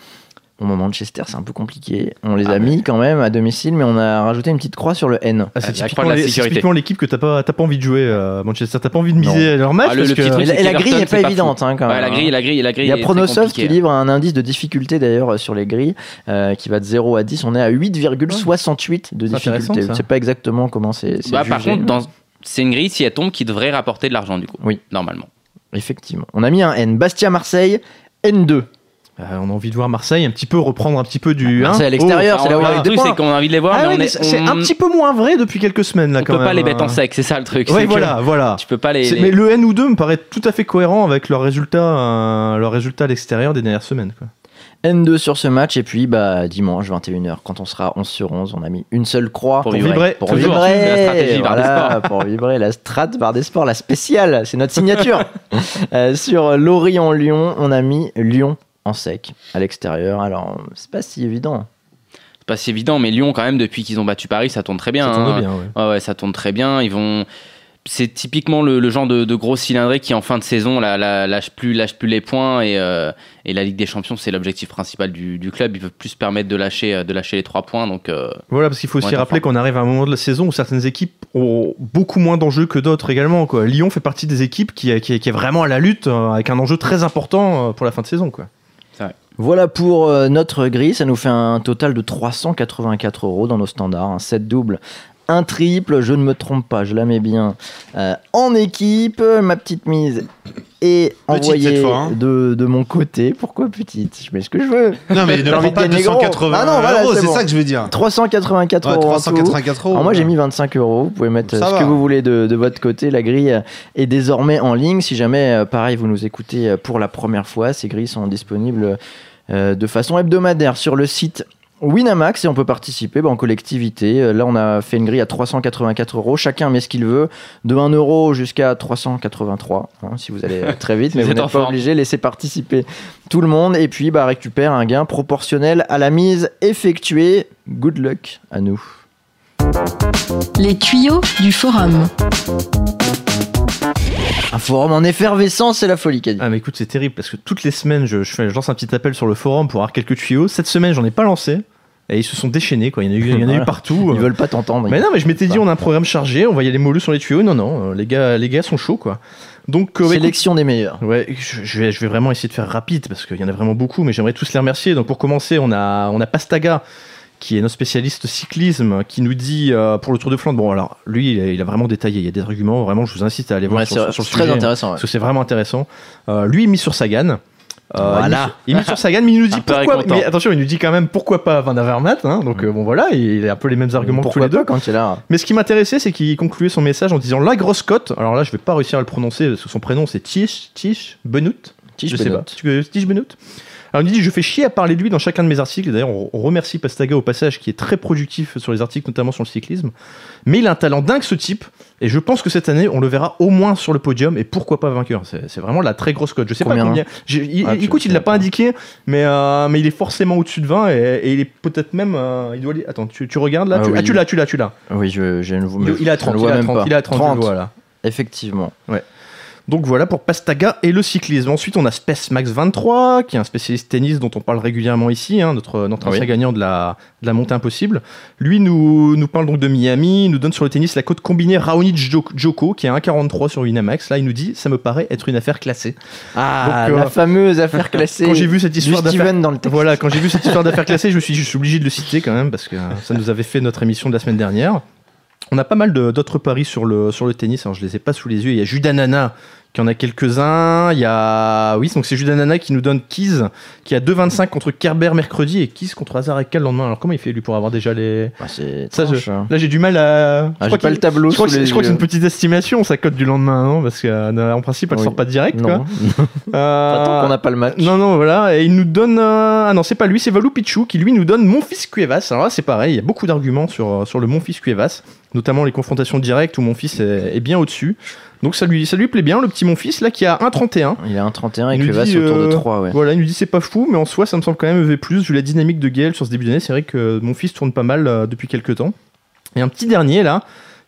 Bon, Manchester, c'est un peu compliqué. On les a Ah, mis quand même à domicile, mais on a rajouté une petite croix sur le N. Ah, c'est la typiquement, de l'équipe que t'as pas, t'as pas envie de jouer, euh, Manchester. T'as pas envie de Non. miser leur match Ah, le- parce le petit que. truc, Et la, et grille n'est pas pas évidente hein, quand Ouais, même. la hein. grille, la grille, la grille. Il y a Pronosoft qui hein. livre un indice de difficulté d'ailleurs sur les grilles euh, qui va de 0 à 10. On est à 8,68 de C'est intéressant, difficulté. Je sais pas exactement comment c'est Bah, par contre, dans... c'est une grille, si elle tombe, qui devrait rapporter de l'argent, du coup. Oui. Normalement. Effectivement. On a mis un N. Bastia-Marseille, N2. Euh, on a envie de voir Marseille un petit peu reprendre un petit peu du. hein. Marseille à l'extérieur, Oh, c'est là où y a voilà. Le truc, c'est qu'on a envie de les voir, Ah mais ouais, on mais est. c'est on- un petit peu moins vrai depuis quelques semaines là On quand peut même. pas les mettre en euh. sec, c'est ça le truc. Que voilà, voilà. Tu peux pas les. Mais le N ou 2 me paraît tout à fait cohérent avec leur résultat, euh, leur résultat à l'extérieur des dernières semaines. Quoi. N2 sur ce match. Et puis, bah, dimanche, 21h, quand on sera 11 sur 11, on a mis une seule croix. Pour vibrer. Pour Toujours. vibrer. La stratégie Bar des Voilà, Sports. pour vibrer. La strat Bar des Sports, la spéciale. C'est notre signature. [LAUGHS] Euh, sur Lorient-Lyon, on a mis Lyon en sec à l'extérieur. Alors, c'est pas si évident. C'est pas si évident, mais Lyon, quand même, depuis qu'ils ont battu Paris, ça tourne très bien. Ça tourne hein. bien, ouais. Ouais, ouais, ça tourne très bien. Ils vont. C'est typiquement le, le genre de, de gros cylindré qui, en fin de saison, la, la- lâche, plus, lâche plus les points. Et, euh, et la Ligue des Champions, c'est l'objectif principal du, du club. Ils peuvent plus se permettre de lâcher, de lâcher les trois points. Donc, euh, Voilà, parce qu'il faut aussi rappeler qu'on arrive à un moment de la saison où certaines équipes ont beaucoup moins d'enjeux que d'autres également. Quoi. Lyon fait partie des équipes qui, qui, qui est vraiment à la lutte euh, avec un enjeu très important euh, pour la fin de saison. Quoi. Voilà pour euh, notre grille, ça nous fait un total de 384 euros dans nos standards, un set double, un triple, je ne me trompe pas, je la mets bien euh, en équipe, ma petite mise est envoyée fois, hein. de, de mon côté, pourquoi petite? Je mets ce que je veux. Non, mais [LAUGHS] ne prends de pas gagner gros. 280 Ah non, voilà, euros, c'est bon. ça que je veux dire. 384 Ouais, euros en tout. 384 euros. Alors moi j'ai mis 25 euros, vous pouvez mettre Ça ce va. que vous voulez de, de votre côté, la grille est désormais en ligne, si jamais euh, pareil vous nous écoutez euh, pour la première fois, ces grilles sont disponibles euh, de façon hebdomadaire sur le site Winamax et on peut participer bah, en collectivité. Euh, Là on a fait une grille à 384 euros, chacun met ce qu'il veut, de 1 euro jusqu'à 383 hein, si vous allez euh, [LAUGHS] très vite, mais Vous n'êtes pas forme. obligé, laissez participer tout le monde et puis bah, récupère un gain proportionnel à la mise effectuée. Good luck à nous. Les tuyaux du forum. Un forum en effervescence, c'est la folie, Caddy. Ah mais écoute c'est terrible parce que toutes les semaines je, je, fais, je lance un petit appel sur le forum pour avoir quelques tuyaux. Cette semaine j'en ai pas lancé et ils se sont déchaînés quoi. Il y en a eu, il y en a eu Voilà. partout. Ils veulent pas t'entendre. Mais non mais je m'étais dit on a un programme chargé, on va y aller sur les tuyaux. Non non euh, les gars les gars sont chauds quoi. Donc euh, bah, écoute, Sélection des meilleurs. Ouais, je, je vais, je vais vraiment essayer de faire rapide parce qu'il y en a vraiment beaucoup, mais j'aimerais tous les remercier. Donc pour commencer, on a, on a Pastaga qui est notre spécialiste cyclisme, qui nous dit euh, pour le Tour de Flandre. Bon, alors lui, il a, il a vraiment détaillé. Il y a des arguments. Vraiment, je vous incite à aller voir Ouais, sur, c'est sur le c'est très sujet, intéressant. ouais. parce que c'est vraiment intéressant. Euh, lui, il mise sur Sagan. Euh, Voilà. Il mise sur Sagan, mais il nous dit pourquoi. Mais attention, il nous dit quand même pourquoi pas Van Avermaet. Hein, donc euh, bon voilà, il a un peu les mêmes arguments que tous les deux. quand il là Mais ce qui m'intéressait, c'est qu'il concluait son message en disant la grosse cote. Alors là, je vais pas réussir à le prononcer parce que son prénom c'est Tish Tish Benoît. Tish je sais Benoît. pas. Tish Benoît alors il dit je fais chier à parler de lui dans chacun de mes articles. D'ailleurs on remercie Pastaga au passage qui est très productif sur les articles notamment sur le cyclisme. Mais il a un talent dingue ce type et je pense que cette année on le verra au moins sur le podium et pourquoi pas vainqueur. C'est vraiment la très grosse cote. Je sais Combien, pas combien. J'ai- il- Ah, écoute il l'a pas indiqué mais euh, mais il est forcément au-dessus de 20 et, et il est peut-être même euh, il doit aller- attends tu, tu regardes là? Ah tu, oui. ah, tu l'as tu l'as tu l'as. Oui, je, je ne vous Il, il a 30 il a 30 il a 30 voilà. Effectivement. Donc voilà pour Pastaga et le cyclisme. Ensuite, on a Space Max 23, qui est un spécialiste tennis dont on parle régulièrement ici, hein, notre, notre ancien Oui. gagnant de la, de la montée impossible. Lui nous, nous parle donc de Miami, nous donne sur le tennis la cote combinée Raonic Jo- Joko, qui est à 1,43 sur Winamax. Là, il nous dit ça me paraît être une affaire classée. Ah, Donc, euh, la fameuse affaire [LAUGHS] classée. Quand j'ai vu cette histoire d'affaire. Steven dans le texte. Voilà, quand j'ai vu cette histoire d'affaire classée, je me suis je suis obligé de le citer quand même, parce que euh, ça nous avait fait notre émission de la semaine dernière. On a pas mal de- d'autres paris sur le, sur le tennis, alors je les ai pas sous les yeux. Il y a Judanana qui en a quelques-uns. Il y a. Oui, donc c'est Judanana qui nous donne Keys, qui a 2,25 contre Kerber mercredi et Keys contre Cal le lendemain. Alors comment il fait lui pour avoir déjà les. Bah, Ça, hein. Là, j'ai du mal à. Ah, je j'ai crois pas le tableau je crois, que c'est- les je crois que c'est yeux. une petite estimation, sa cote du lendemain, non Parce qu'en principe, elle Oui. sort pas direct. quoi. Non. [LAUGHS] Euh, Tant qu'on n'a pas le match. non, non, voilà. Et il nous donne. euh, Ah non, c'est pas lui, c'est Valou Pichou qui lui nous donne Mon fils Cuevas. Alors là, c'est pareil, il y a beaucoup d'arguments sur, euh, sur le Mon fils Cuevas, notamment les confrontations directes où mon fils est, est bien au-dessus. Donc ça lui, ça lui plaît bien, le petit mon fils là qui a 1,31. Il est 1,31 et Il nous Cuevas dit, autour de euh, 3, ouais. Voilà, il nous dit c'est pas fou, mais en soi, ça me semble quand même EV. Vu la dynamique de Gaël sur ce début d'année, c'est vrai que mon fils tourne pas mal euh, depuis quelques temps. Et un petit dernier là,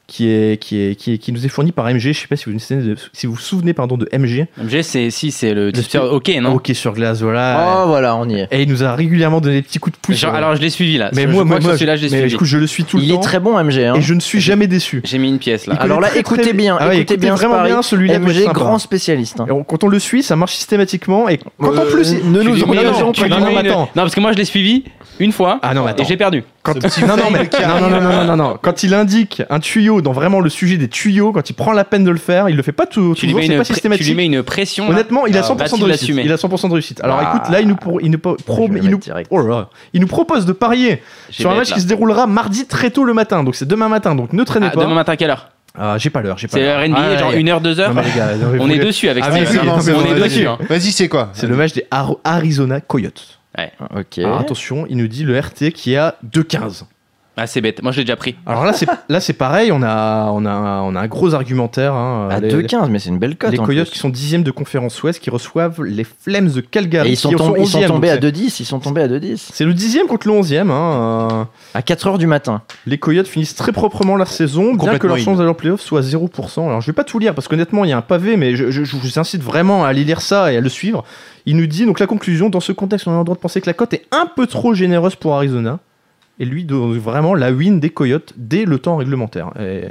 qui, est, qui, est, qui, est- qui nous est fourni par MG. Je sais pas si vous vous souvenez de, si vous vous souvenez pardon, de MG. MG, c'est si, c'est le tipster ok, non? Ok sur glace, voilà. Oh voilà, on y est. Et il nous a régulièrement donné des petits coups de pouce. Genre, euh, Alors, je l'ai suivi là. mais Je moi, moi, celui-là, je l'ai suivi. du coup, je le suis tout le Il temps. est très bon MG. hein. Et je ne suis jamais déçu. J'ai mis une pièce là. Il Alors là, très, écoutez très- bien, Ah ouais, écoutez bien vraiment bien celui-là. MG, grand spécialiste. hein. Quand on le suit, ça marche systématiquement. Et quand Euh, en plus, il- ne nous non, parce que moi, je l'ai suivi une fois Ah non, et j'ai perdu. Quand... [LAUGHS] Non, non, mais non, non, non, non, non, non, non. Quand il indique un tuyau dans vraiment le sujet des tuyaux, quand il prend la peine de le faire, il le fait pas tout, Tu lui, toujours, mets c'est une pas pré- tu systématique. lui mets une pression. Honnêtement, il a Ah, 100% va-t-il de réussite. Il a 100% de réussite. Alors Ah. écoute, là, il nous, pro- il nous, pro- il, nous, oh là là. il nous propose de parier sur un match là. qui se déroulera mardi très tôt le matin. Donc c'est demain matin. Donc ne traînez Ah, pas. demain matin, à quelle heure? Ah, j'ai pas l'heure. j'ai pas C'est l'heure. l'heure NBA, Ah, genre ouais. 1h, 2h Non, mais les gars, [LAUGHS] non, mais On est dessus avec Ah, mais oui, hein. On est vas-y. dessus. hein. Vas-y, c'est quoi? C'est le match des Ar- Arizona Coyotes. Ok. Alors attention, il nous dit le RT qui est à 2,15. Ah, c'est bête. Moi, je l'ai déjà pris. Alors là, c'est là, c'est pareil. On a, on a, on a un gros argumentaire. hein. À Les- 2,15, mais c'est une belle cote. Les en Coyotes plus. qui sont dixièmes de conférence Ouest, qui reçoivent les Flames de Calgary. Et ils sont, tombés, ils sont 11e, tombés donc à c'est- 2,10. Ils sont tombés à 2,10. C'est le dixième contre le onzième. Hein. euh. À 4h du matin. Les Coyotes finissent très proprement leur saison, bien que leur chance d'aller en playoff soit 0%. Alors je vais pas tout lire parce qu'honnêtement il y a un pavé, mais je, je- je vous incite vraiment à aller lire ça et à le suivre. Il nous dit donc la conclusion, dans ce contexte on a le droit de penser que la cote est un peu trop généreuse pour Arizona. Et lui donne vraiment la win des Coyotes dès le temps réglementaire. Et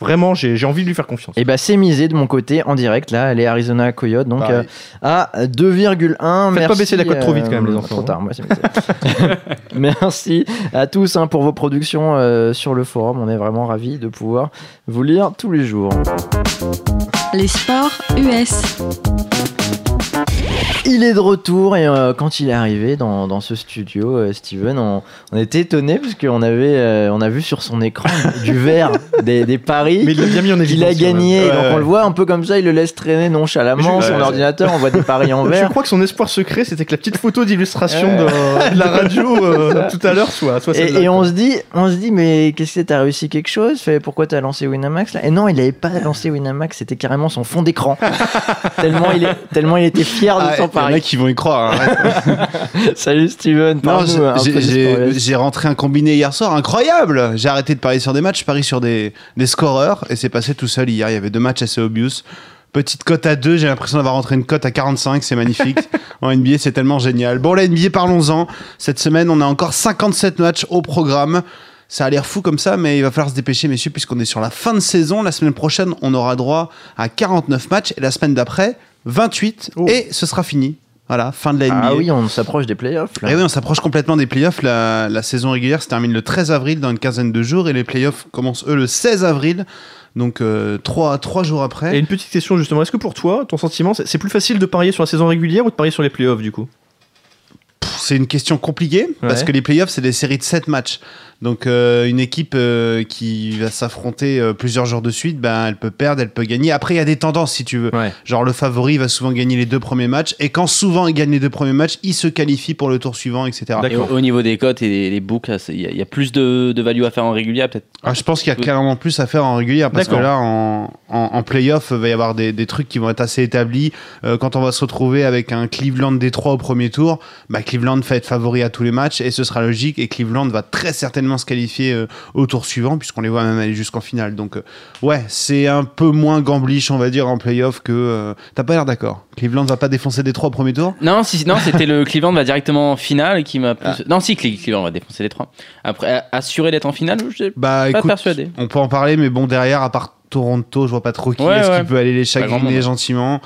vraiment j'ai j'ai envie de lui faire confiance. Et bah c'est misé de mon côté en direct là, les Arizona Coyotes donc euh, à 2,1. Faites pas Merci, baisser la cote trop vite, quand même, les euh, enfants. Trop tard, moi c'est misé. [LAUGHS] Merci à tous hein, pour vos productions euh, sur le forum. On est vraiment ravis de pouvoir vous lire tous les jours. Les sports US. Il est de retour et euh, quand il est arrivé dans, dans ce studio, euh, Steven, on, on était étonné parce qu'on avait, euh, on a vu sur son écran [LAUGHS] du vert des, des paris. Mais il l'a bien mis en évidence. qu'il a gagné, Ouais, donc ouais. on le voit un peu comme ça, il le laisse traîner nonchalamment Je- son ouais, ordinateur, on voit des paris en [LAUGHS] Je vert. crois que son espoir secret, c'était que la petite photo d'illustration de, de la radio euh, [LAUGHS] tout à l'heure soit, Et, et on se dit, on se dit, mais qu'est-ce que t'as réussi quelque chose? Pourquoi t'as lancé Winamax là? Et non, il avait pas lancé Winamax, c'était carrément son fond d'écran. tellement il est, tellement il était fier de Ah, son Il y en a qui vont y croire. arrête. [LAUGHS] Salut Steven. j'ai rentré un combiné hier soir incroyable. J'ai arrêté de parier sur des matchs, je parie sur des, des scoreurs et c'est passé tout seul hier. Il y avait deux matchs assez obvious. Petite cote à 2, j'ai l'impression d'avoir rentré une cote à 45, c'est magnifique. [LAUGHS] en NBA, c'est tellement génial. Bon, la NBA, parlons-en. Cette semaine, on a encore 57 matchs au programme. Ça a l'air fou comme ça, mais il va falloir se dépêcher, messieurs, puisqu'on est sur la fin de saison. La semaine prochaine, on aura droit à 49 matchs et la semaine d'après, 28. Oh. Et ce sera fini. Voilà, fin de la NBA. Ah oui, on s'approche des playoffs. là. Et oui, on s'approche complètement des playoffs. La, la saison régulière se termine le 13 avril dans une quinzaine de jours et les playoffs commencent eux le 16 avril. Donc euh, trois, trois jours après. Et une petite question justement, est-ce que pour toi, ton sentiment, c'est plus facile de parier sur la saison régulière ou de parier sur les playoffs du coup? C'est une question compliquée parce que les playoffs c'est des séries de 7 matchs. Donc euh, une équipe euh, qui va s'affronter euh, plusieurs jours de suite, ben elle peut perdre, elle peut gagner. Après il y a des tendances si tu veux. Ouais. Genre le favori va souvent gagner les deux premiers matchs et quand souvent il gagne les deux premiers matchs, il se qualifie pour le tour suivant, etc. Et au, au niveau des cotes et des, des books, là, c'est- il y, a- il y a plus de, de value à faire en régulier, peut-être? Ah, je pense qu'il y a Oui. carrément plus à faire en régulière parce que là, en, en, en playoff, il va y avoir des, des trucs qui vont être assez établis. Euh, quand on va se retrouver avec un Cleveland Détroit au premier tour, bah, Cleveland va être favori à tous les matchs et ce sera logique. Et Cleveland va très certainement se qualifier euh, au tour suivant puisqu'on les voit même aller jusqu'en finale. Donc, euh, ouais, c'est un peu moins gamblish, on va dire, en playoff que. euh, T'as pas l'air d'accord Cleveland va pas défoncer Détroit au premier tour Non, si, non, c'était le Cleveland va directement en finale qui m'a plus. Non, si Cle- Cleveland va défoncer les trois. Après, assurer d'être en finale, je Bah, pas écoute, persuadé. on peut en parler, mais bon, derrière, à part Toronto, je vois pas trop qui Ouais, est-ce ouais. qui peut aller les chagriner gentiment.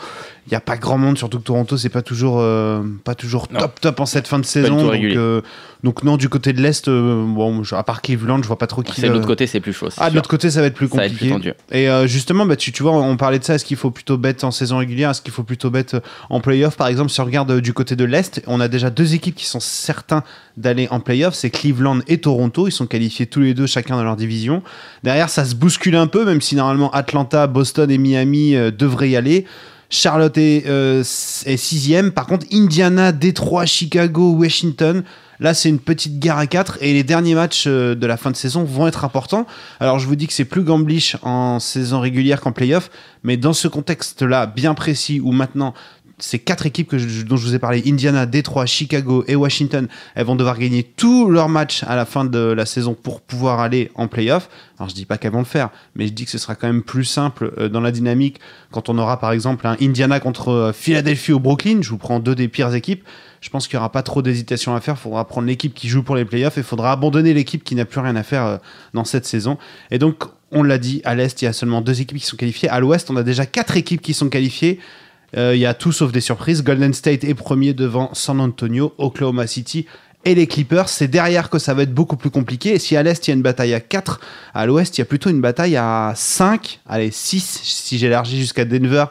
Il y a pas grand monde, surtout que Toronto, c'est pas toujours, euh, pas toujours Non. top top en cette fin de saison. Donc, euh, donc non, du côté de l'est, euh, bon, à part Cleveland, je vois pas trop qui. C'est de l'autre côté, c'est plus chaud. Ah, de l'autre côté, ça va être plus Ça va être plus compliqué. tendu. Et justement, bah, tu, tu vois, on parlait de ça. Est-ce qu'il faut plutôt bet en saison régulière Est-ce qu'il faut plutôt bet euh, en playoff? Par exemple, si on regarde du côté de l'Est, on a déjà deux équipes qui sont certains d'aller en playoff. C'est Cleveland et Toronto. Ils sont qualifiés tous les deux, chacun dans leur division. Derrière, ça se bouscule un peu, même si normalement Atlanta, Boston et Miami devraient y aller. Charlotte est, euh, est sixième. Par contre, Indiana, Détroit, Chicago, Washington. Là, c'est une petite guerre à 4 et les derniers matchs euh, de la fin de saison vont être importants. Alors, je vous dis que c'est plus gamblish en saison régulière qu'en playoff, mais dans ce contexte-là, bien précis, où maintenant ces quatre équipes que dont je vous ai parlé, Indiana, Détroit, Chicago et Washington, elles vont devoir gagner tous leurs matchs à la fin de la saison pour pouvoir aller en playoff. Alors je dis pas qu'elles vont le faire, mais je dis que ce sera quand même plus simple euh, dans la dynamique quand on aura par exemple un Indiana contre euh, Philadelphie ou Brooklyn. Je vous prends deux des pires équipes. Je pense qu'il n'y aura pas trop d'hésitation à faire. Il faudra prendre l'équipe qui joue pour les playoffs et il faudra abandonner l'équipe qui n'a plus rien à faire euh, dans cette saison. Et donc, on l'a dit, à l'Est, il y a seulement deux équipes qui sont qualifiées. À l'Ouest, on a déjà quatre équipes qui sont qualifiées. Euh, Il y a tout sauf des surprises. Golden State est premier devant San Antonio, Oklahoma City et les Clippers. C'est derrière que ça va être beaucoup plus compliqué. Et si à l'Est, il y a une bataille à 4, à l'Ouest, il y a plutôt une bataille à 5, allez, 6, si j'élargis jusqu'à Denver,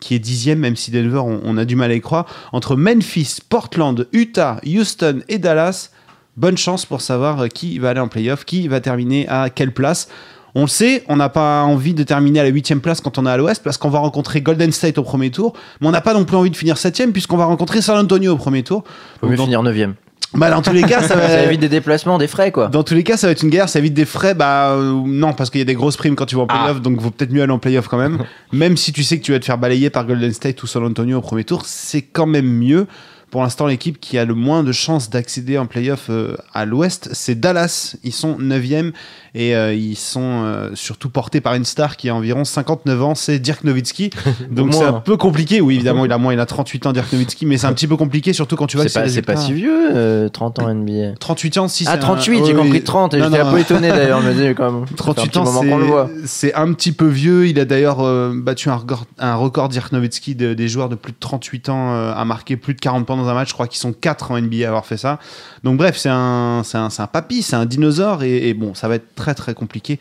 qui est dixième, même si Denver, on, a du mal à y croire. Entre Memphis, Portland, Utah, Houston et Dallas, bonne chance pour savoir euh, qui va aller en playoff, qui va terminer à quelle place. On le sait, on n'a pas envie de terminer à la huitième place quand on est à l'ouest parce qu'on va rencontrer Golden State au premier tour, mais on n'a pas non plus envie de finir septième puisqu'on va rencontrer San Antonio au premier tour. Faut mieux dans, finir 9ème. bah, dans tous les cas, ça [LAUGHS] va. Ça évite des déplacements, des frais quoi. Dans tous les cas, ça va être une guerre, ça évite des frais. Bah euh, non, parce qu'il y a des grosses primes quand tu vas en playoff, donc vaut peut-être mieux aller en playoff quand même. [LAUGHS] même si tu sais que tu vas te faire balayer par Golden State ou San Antonio au premier tour, c'est quand même mieux. Pour l'instant, l'équipe qui a le moins de chances d'accéder en playoff euh, à l'ouest, c'est Dallas. Ils sont 9e et euh, ils sont euh, surtout portés par une star qui a environ 59 ans, c'est Dirk Nowitzki. [LAUGHS] Donc c'est un peu compliqué. Oui, évidemment, il a moins, il a 38 ans, Dirk Nowitzki, mais c'est un petit peu compliqué, surtout quand tu vois que C'est pas, c'est pas si vieux, euh, 30 ans NBA. 38 ans, si Ah, c'est un- 38, j'ai oui, compris oui. 30, et Non, j'étais non. un peu étonné [LAUGHS] d'ailleurs, me quand même. ça fait un 38 petit ans, c'est- c'est un petit peu vieux. Il a d'ailleurs euh, battu un record, un record Dirk Nowitzki de- des joueurs de plus de 38 ans euh, à marquer plus de 40 points dans un match. Je crois qu'ils sont 4 en NBA à avoir fait ça. Donc bref, c'est un, c'est un, c'est un papy, c'est un dinosaure et, et bon, ça va être très très compliqué.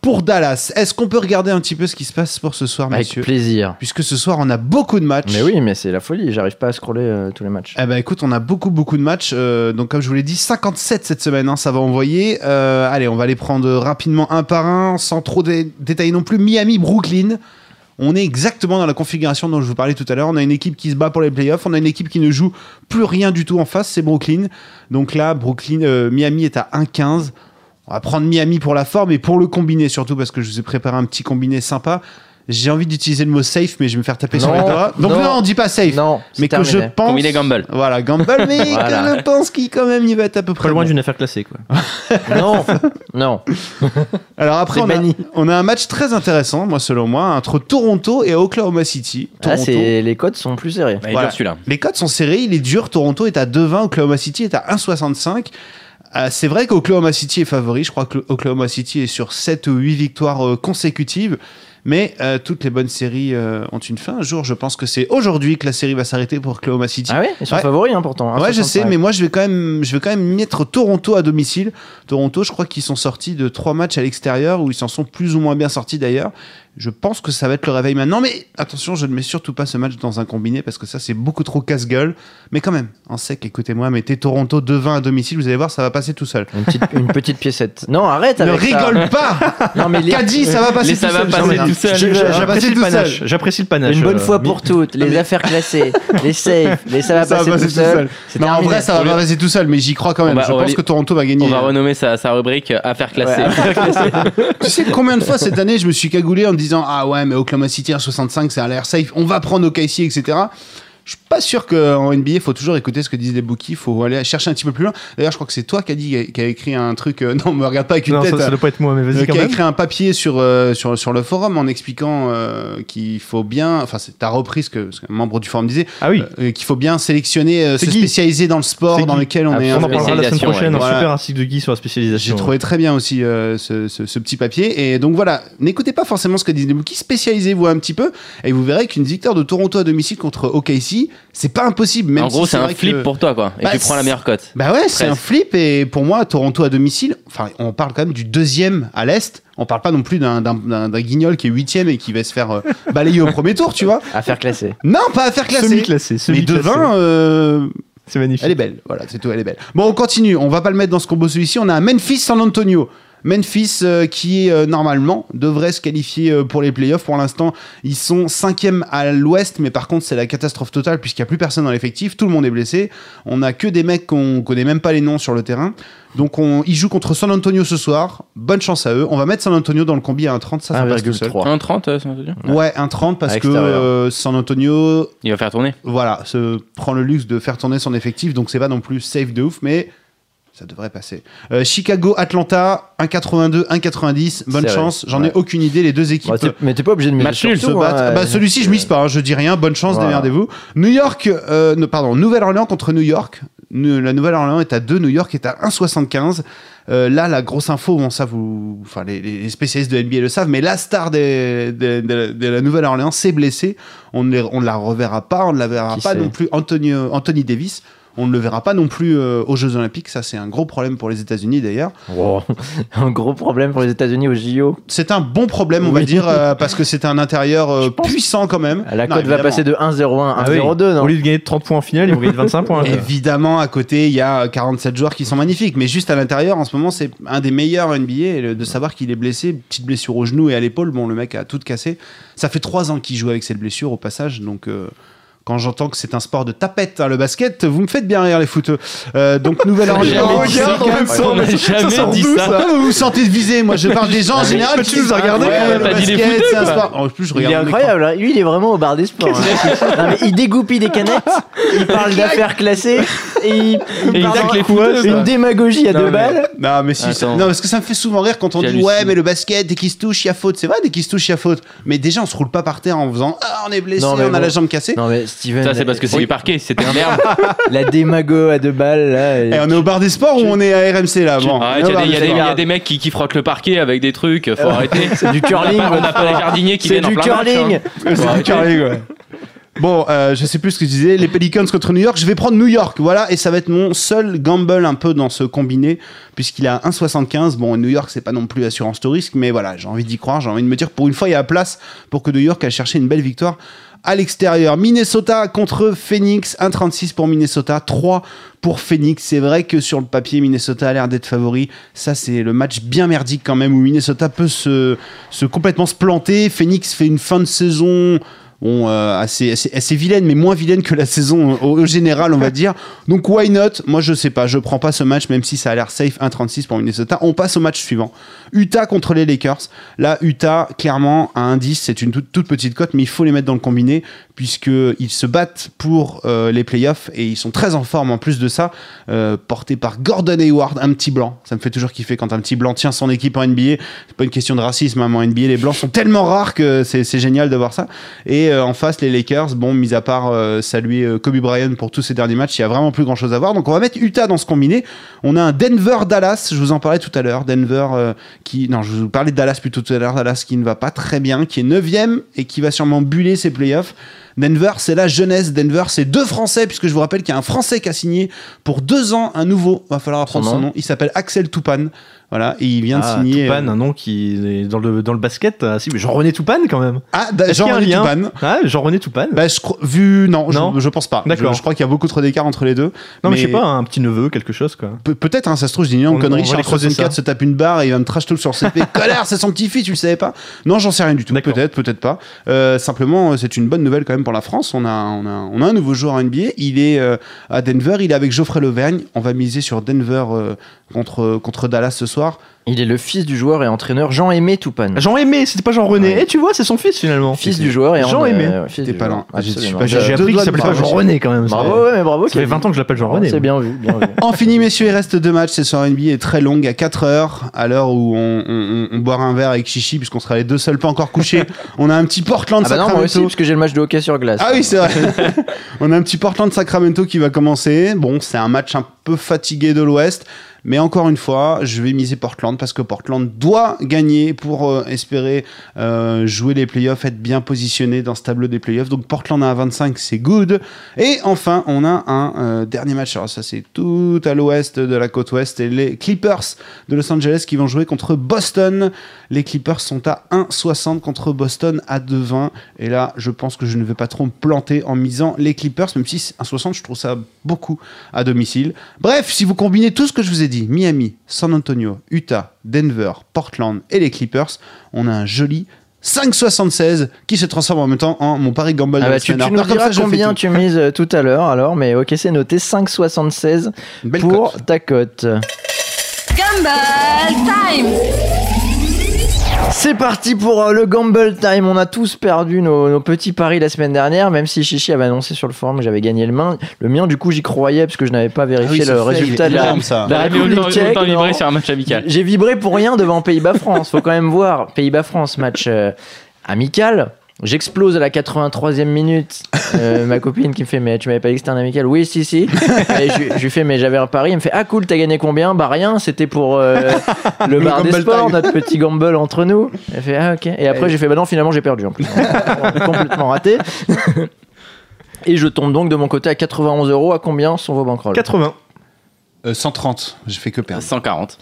Pour Dallas, est-ce qu'on peut regarder un petit peu ce qui se passe pour ce soir, Avec plaisir. Puisque ce soir, on a beaucoup de matchs. Mais oui, mais c'est la folie, j'arrive pas à scroller euh, tous les matchs. Eh ben écoute, on a beaucoup beaucoup de matchs. euh, donc comme je vous l'ai dit, 57 cette semaine, hein, ça va envoyer. Euh, allez, on va les prendre rapidement un par un, sans trop dé- détailler non plus. Miami, Brooklyn. On est exactement dans la configuration dont je vous parlais tout à l'heure. On a une équipe qui se bat pour les playoffs. On a une équipe qui ne joue plus rien du tout en face, c'est Brooklyn. Donc là, Brooklyn, Miami est à 1,15. On va prendre Miami pour la forme et pour le combiné surtout parce que je vous ai préparé un petit combiné sympa. J'ai envie d'utiliser le mot safe, mais je vais me faire taper sur les doigts. Donc non. non, on dit pas safe Non, mais que je pense. Combiné Gamble. Voilà, Gamble, mais [LAUGHS] Voilà. que je pense qu'il quand même il va être à peu près. Pas loin bon. d'une affaire classée, quoi. [LAUGHS] Non, non. [LAUGHS] Alors après, on a, on a un match très intéressant, moi selon moi, entre Toronto et Oklahoma City. Là, Toronto. c'est les codes sont plus serrés. Bah, il est Voilà. dur, celui-là. Les codes sont serrés, il est dur. Toronto est à 2,20, Oklahoma City est à 1,65. Euh, c'est vrai qu'Oklahoma City est favori. Je crois que Oklahoma City est sur 7 ou 8 victoires euh, consécutives. Mais euh, toutes les bonnes séries euh, ont une fin. Un jour, je pense que c'est aujourd'hui que la série va s'arrêter pour Oklahoma City. Ah ouais Ils sont Ouais. favoris hein, pourtant. Ouais, je 1,65. sais, mais moi je vais quand même, je vais quand même mettre Toronto à domicile. Toronto, je crois qu'ils sont sortis de trois matchs à l'extérieur où ils s'en sont plus ou moins bien sortis d'ailleurs. Je pense que ça va être le réveil maintenant, mais attention, je ne mets surtout pas ce match dans un combiné parce que ça c'est beaucoup trop casse-gueule. Mais quand même, en sec, écoutez-moi, mettez Toronto 2-20 à domicile, vous allez voir, ça va passer tout seul. Une petite, une petite piécette. Non, arrête Ne avec rigole pas [LAUGHS] Non, mais les- ça va passer tout ça va seul. J'apprécie le le panache. Une bonne euh, fois pour toutes, les [LAUGHS] affaires classées, les [LAUGHS] safes, les ça va Ça passer va tout passer tout seul. Non, en vrai, ça va pas passer tout seul, mais j'y crois quand même. Je pense que Toronto va gagner. On va renommer sa, rubrique Affaires classées. Tu sais combien de fois cette année je me suis cagoulé en me disant Ah ouais, mais Oklahoma City à 65, ça a l'air safe, on va prendre OKC, etc. Je suis pas sûr qu'en NBA, il faut toujours écouter ce que disent les bookies, il faut aller chercher un petit peu plus loin. D'ailleurs, je crois que c'est toi qui a dit, qui a écrit un truc. euh, [LAUGHS] non, me regarde pas avec une Non, tête. ça, ça doit pas être moi, mais euh, vas-y quand qui a écrit un papier sur, euh, sur, sur le forum en expliquant euh, qu'il faut bien, enfin, c'est ta reprise que, ce qu'un membre du forum disait, Ah oui, euh, qu'il faut bien sélectionner, euh, se Guy. spécialiser dans le sport dans lequel on est. on en parlera la semaine prochaine. ouais. Un Voilà. super article de Guy sur la spécialisation. J'ai trouvé très bien aussi euh, ce, ce- ce petit papier. Et donc voilà, n'écoutez pas forcément ce que disent les bookies, spécialisez-vous un petit peu et vous verrez qu'une victoire de Toronto à domicile contre OKC, c'est pas impossible. Même en gros, si c'est un vrai flip que- pour toi, quoi. Et Bah, tu prends la meilleure cote. Bah ouais, c'est un flip et pour moi, Toronto à domicile, enfin, on parle quand même du deuxième à l'Est. On parle pas non plus d'un- guignol qui est huitième et qui va se faire euh, [LAUGHS] balayer au premier tour, tu vois. Affaires classées. Non, pas à faire classer. Semi-classé. Mais semi-classé. devant, euh, C'est magnifique. elle est belle. Voilà, c'est tout, elle est belle. Bon, on continue. On va pas le mettre dans ce combo celui-ci. On a un Memphis San Antonio. Memphis euh, qui euh, normalement devrait se qualifier euh, pour les playoffs. Pour l'instant, ils sont cinquième à l'ouest, mais par contre c'est la catastrophe totale puisqu'il n'y a plus personne dans l'effectif, tout le monde est blessé. On a que des mecs qu'on connaît même pas les noms sur le terrain. Donc on, ils jouent contre San Antonio ce soir. Bonne chance à eux. On va mettre San Antonio dans le combi à 1,30, ça, ça passe tout seul. 1,3. 1,30, euh, ça veut dire Ouais, 1,30 parce À que euh, San Antonio, Il va faire tourner. voilà, se prend le luxe de faire tourner son effectif, donc c'est pas non plus safe de ouf, mais ça devrait passer. Euh, Chicago, Atlanta, 1,82, 1,90. Bonne chance. J'en ai aucune idée. Les deux équipes Bah, mais t'es pas obligé de miser Match sur se hein, Bah, celui-ci, je mise pas. hein, je dis rien. Bonne chance, Voilà. démerdez-vous. New York, euh, no- pardon, Nouvelle-Orléans contre New York. La Nouvelle-Orléans est à 2, New York est à 1,75. Euh, là, la grosse info, bon, ça, vous, enfin, les, les spécialistes de NBA le savent, mais la star des- des- de, de la Nouvelle-Orléans s'est blessée. On ne les- on ne la reverra pas. On ne la verra Qui pas non plus. Anthony, Anthony Davis. On ne le verra pas non plus euh, aux Jeux Olympiques. Ça, c'est un gros problème pour les États-Unis d'ailleurs. Wow. [LAUGHS] Un gros problème pour les États-Unis au JO. C'est un bon problème, on va dire, euh, [LAUGHS] parce que c'est un intérieur euh, puissant quand même. La cote va passer de 1-0-1 à Ah oui. 1-0-2, Au lieu de gagner 30 points en finale, ils vont gagner 25 points. Évidemment, à côté, il y a 47 joueurs qui sont magnifiques, mais juste à l'intérieur, en ce moment, c'est un des meilleurs NBA. Et le- de savoir qu'il est blessé, petite blessure au genou et à l'épaule, bon, le mec a tout cassé. Ça fait trois ans qu'il joue avec cette blessure au passage, donc. euh, quand j'entends que c'est un sport de tapette, hein, le basket, vous me faites bien rire les footeux. Euh, donc [LAUGHS] jamais ça. On n'a jamais dit ça. Vous vous sentez visé Moi, je parle des gens en général. tu nous as regardé, c'est un sport. En plus, je Il est regarde incroyable, hein. lui il est vraiment au bar des sports. hein. Non, mais il dégoupille des canettes, il [LAUGHS] parle d'affaires classées et il, Et il les footeux, une démagogie à Non, deux mais- balles. Non, mais si, Attends. non, parce que ça me fait souvent rire quand on dit ouais, mais le basket, dès qu'il se touche, il y a faute. C'est vrai, dès qu'il se touche, il y a faute. Mais déjà, on se roule pas par terre en faisant ah, on est blessé, on a la jambe cassée. Steven, Ça, c'est parce que c'est Oui. du parquet. C'était un merde. [LAUGHS] la démago à deux balles là. et- Et on est au bar des sports ou on est à RMC là on est il y, a des- y y a mecs qui, qui frottent le parquet avec des trucs. Faut arrêter. C'est du curling. On n'a pas- les jardiniers qui viennent en du plein match, curling. hein. C'est du curling, ouais. Bon, euh, je sais plus ce que je disais. Les Pelicans contre New York. Je vais prendre New York, voilà, et ça va être mon seul gamble un peu dans ce combiné, puisqu'il a 1,75. Bon, New York, c'est pas non plus assurance tout risque, mais voilà, j'ai envie d'y croire. J'ai envie de me dire, pour une fois, il y a la place pour que New York aille chercher une belle victoire à l'extérieur. Minnesota contre Phoenix, 1,36 pour Minnesota, 3 pour Phoenix. C'est vrai que sur le papier, Minnesota a l'air d'être favori. Ça, c'est le match bien merdique quand même, où Minnesota peut se, se complètement se planter. Phoenix fait une fin de saison bon, euh, assez, assez, assez vilaine, mais moins vilaine que la saison au, au général, on va dire. Donc, why not? Moi, je sais pas, je prends pas ce match, même si ça a l'air safe, 1,36 pour Minnesota. On passe au match suivant. Utah contre les Lakers. Là, Utah, clairement, à 1,10, c'est une toute, toute petite cote, mais il faut les mettre dans le combiné, puisqu'ils se battent pour euh, les playoffs et ils sont très en forme en plus de ça, euh, porté par Gordon Hayward, un petit blanc. Ça me fait toujours kiffer quand un petit blanc tient son équipe en NBA. C'est pas une question de racisme, hein, en NBA, les blancs sont tellement rares que c'est génial de voir ça. Et euh, en face, les Lakers, bon, mis à part euh, saluer Kobe Bryant pour tous ces derniers matchs, il y a vraiment plus grand chose à voir. Donc on va mettre Utah dans ce combiné. On a un Denver-Dallas, je vous en parlais tout à l'heure. Denver qui. Non, je vous parlais de Dallas plutôt tout à l'heure. Dallas qui ne va pas très bien, qui est 9 et qui va sûrement buller ses playoffs. Denver, c'est la jeunesse. Denver, c'est deux Français, puisque je vous rappelle qu'il y a un Français qui a signé pour deux ans un nouveau. Va falloir apprendre Son nom. Il s'appelle Axel Toupane. Voilà, et il vient de Ah, signer. Toupane, euh, un nom qui est dans le, dans le basket. ah, si, mais Jean-René Toupane quand même. Ah, Jean-René Toupane. Ah, Jean-René Toupane. Bah, je vu, non, je- Non je, pense pas. D'accord. Je, je crois qu'il y a beaucoup trop d'écart entre les deux. non, mais, je sais pas, un petit neveu, quelque chose quoi. Pe- Peut-être, hein, ça se trouve, je dis une On- connerie. Charles aller creuser 64 ça. se tape une barre et il va me trash tout sur CP. [LAUGHS] Colère, c'est son petit-fils, tu le savais pas Non, j'en sais rien du tout. Peut-être, peut-être pas. Euh, simplement, c'est une bonne nouvelle quand même pour la France. On a, on a, on a un nouveau joueur NBA. Il est euh, à Denver. Il est avec Geoffrey Levergne. On va miser sur Denver euh, contre, contre Dallas ce soir soir il est le fils du joueur et entraîneur Jean-Aimé Toupane. Jean-Aimé, c'était pas Jean-René. Ouais. Et tu vois, c'est son fils finalement. Fils du joueur et Jean-Aimé. euh, T'es pas loin. J'ai- pas- J'ai Deux appris qu'il s'appelait pas bravo. Jean-René quand même. Bravo, ouais, mais bravo. Ça fait 20 ans que je l'appelle Jean-René. C'est bien vu, bien vu. En fini, messieurs, il reste deux matchs. Cette soirée NBA est très longue, à 4 heures, à l'heure où on, on, on boira un verre avec Chichi, puisqu'on sera les deux seuls pas encore couchés. [LAUGHS] on a un petit Portland Ah bah non, moi Sacramento. aussi, parce que j'ai le match de hockey sur glace. Ah oui, c'est vrai. [LAUGHS] on a un petit Portland Sacramento qui va commencer. Bon, c'est un match un peu fatigué de l'Ouest. Mais encore une fois, je vais miser Portland parce que Portland doit gagner pour euh, espérer euh, jouer les playoffs, être bien positionné dans ce tableau des playoffs. Donc Portland à 25, c'est good. Et enfin, on a un euh, dernier match. Alors ça, c'est tout à l'ouest de la côte ouest. Et les Clippers de Los Angeles qui vont jouer contre Boston. Les Clippers sont à 1,60 contre Boston à 2,20. Et là, je pense que je ne vais pas trop me planter en misant les Clippers, même si 1,60, je trouve ça beaucoup à domicile. Bref, si vous combinez tout ce que je vous ai dit, Miami, San Antonio, Utah, Utah, Denver, Portland et les Clippers, on a un joli 5,76 qui se transforme en même temps en mon pari gamble de Ah la bah, tu, semaine. tu nous diras ça, combien tu mises euh, tout à l'heure alors, mais ok, c'est noté 5,76 Une belle pour cote. ta cote. Gumball Time C'est parti pour euh, le Gamble Time. On a tous perdu nos, nos petits paris la semaine dernière, même si Chichi avait annoncé sur le forum que j'avais gagné le mien. Le mien, du coup, j'y croyais parce que je n'avais pas Ah oui, vérifié c'est le fait, résultat de la, ça. République tchèque. J'ai vibré pour rien devant Pays-Bas-France. Faut quand même voir. Pays-Bas-France, match euh, amical. J'explose à la 83e minute. Euh, [LAUGHS] ma copine qui me fait Mais tu m'avais pas dit que c'était un amical Oui, si, si. [LAUGHS] Et je, je lui fais Mais j'avais un pari. Il me fait Ah, cool, t'as gagné combien? Bah, rien, c'était pour euh, [LAUGHS] le bar des sports, notre petit gamble entre nous. Elle fait Ah, ok. Et après, j'ai fait Bah, non, finalement, j'ai perdu en plus. Complètement raté. Et je tombe donc de mon côté à 91 euros. À combien sont vos bankrolls 80. Euh, 130, j'ai fait que perdre. 140.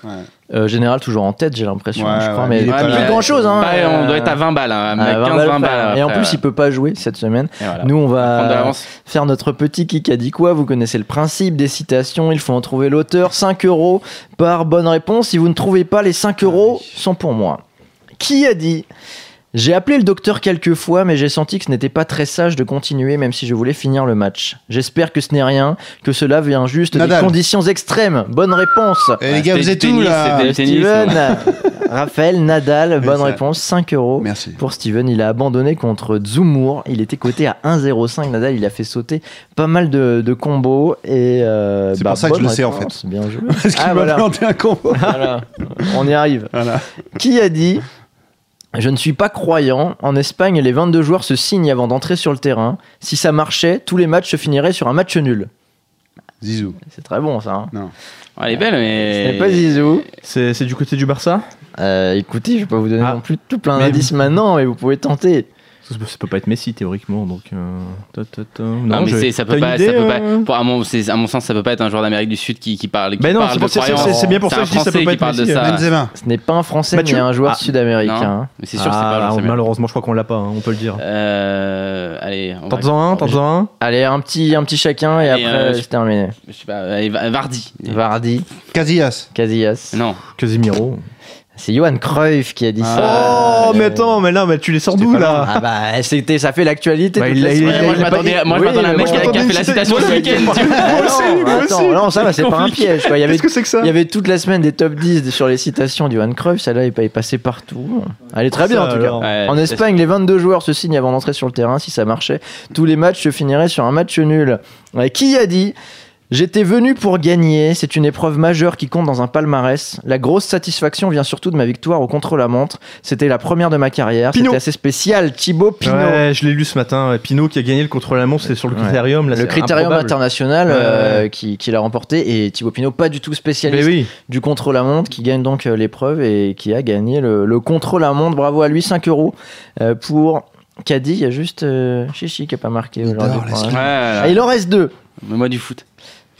Euh, Général, toujours en tête, j'ai l'impression. Ouais, je crois, ouais, mais il plus grand chose. Hein, Pareil, on doit Euh, être à 20 balles, hein, Ah, 15-20 20 balles, balles. Et en plus, il peut pas jouer cette semaine. voilà. Nous, on va faire notre petit kick a dit quoi Vous connaissez le principe des citations. Il faut en trouver l'auteur. 5 euros par bonne réponse. Si vous ne trouvez pas, les 5 euros sont pour moi. Qui a dit J'ai appelé le docteur quelques fois, mais j'ai senti que ce n'était pas très sage de continuer, même si je voulais finir le match. J'espère que ce n'est rien, que cela vient juste Nadal. des conditions extrêmes. Bonne réponse. Eh, les gars, vous êtes où là Steven, [LAUGHS] Raphaël, Nadal, bonne ça- réponse, 5 euros. Merci. Pour Steven, il a abandonné contre Zoumour. Il était coté à 1,05. Nadal, il a fait sauter pas mal de, de combos. et euh, C'est bah, pour ça que je le sais, en réponse. Bien joué. [LAUGHS] Parce qu'il Ah, m'a voilà. planté un combo. Voilà. On y arrive. Voilà. Qui a dit Je ne suis pas croyant. En Espagne, les 22 joueurs se signent avant d'entrer sur le terrain. Si ça marchait, tous les matchs se finiraient sur un match nul. Zizou. C'est très bon, ça. hein. Ouais, Elle est belle, Ce mais. n'est pas Zizou. C'est c'est du côté du Barça? Euh, écoutez, je vais pas vous donner Ah. non plus tout plein Mais- d'indices maintenant, mais vous pouvez tenter. Ça, ça peut pas être Messi théoriquement, donc. euh, ta, ta, ta. Non, mais je- ça peut pas, idée, ça peut euh pas. Pour, à, mon, c'est- à mon sens, ça peut pas être un joueur d'Amérique du Sud qui, qui parle. Qui Ben non, c'est de bien pour ça un que je dis ça peut pas être de Messi, ça. Benzema. Ce n'est pas un Français, Mathieu. mais un joueur Ah. sud-américain. Mais c'est sûr c'est Ah, pas un américain. malheureusement, je crois qu'on l'a pas, hein, on peut le dire. Euh, allez, Tente-en un, tente-en un. Allez, un petit, un petit chacun et après euh, c'est terminé. Je sais pas, Vardy. Vardy, Casillas. Casillas. Non. Casemiro. C'est Johan Cruyff qui a dit ça. Oh, mais attends, mais là, mais tu les sors d'où là Ah bah c'était, ça fait l'actualité. Bah, il a- a- moi, je m'attendais moi, je oui, m'attendais à un mais mec moi, qui a- fait la citation ce week-end. [LAUGHS] aussi, non, moi attends, aussi. non, ça c'est pas un piège. Quoi. Il y avait Qu'est-ce que c'est que ça Il y avait toute la semaine des top 10 sur les citations de Johan Cruyff, celle-là est passée partout. Elle est très bien en tout cas. En Espagne, les 22 joueurs se signent avant d'entrer sur le terrain. Si ça marchait, tous les matchs se finiraient sur un match nul. Ouais, qui a dit J'étais venu pour gagner. C'est une épreuve majeure qui compte dans un palmarès. La grosse satisfaction vient surtout de ma victoire au contre-la-montre. C'était la première de ma carrière. Pinot. C'était assez spécial. Thibaut Pinot. Ouais, je l'ai lu ce matin. Pinot qui a gagné le contre-la-montre, c'est sur le Ouais. critérium. Là, le critérium improbable. international Ouais. euh, qui, qui l'a remporté et Thibaut Pinot pas du tout Mais spécialiste oui. du contre-la-montre qui gagne donc euh, l'épreuve et qui a gagné le, le contre-la-montre. Bravo à lui, 5 euros euh, pour Caddy. Il y a juste euh, Chichi qui a pas marqué aujourd'hui. Ouais, Ah, il en reste deux ouais. Moi, du foot.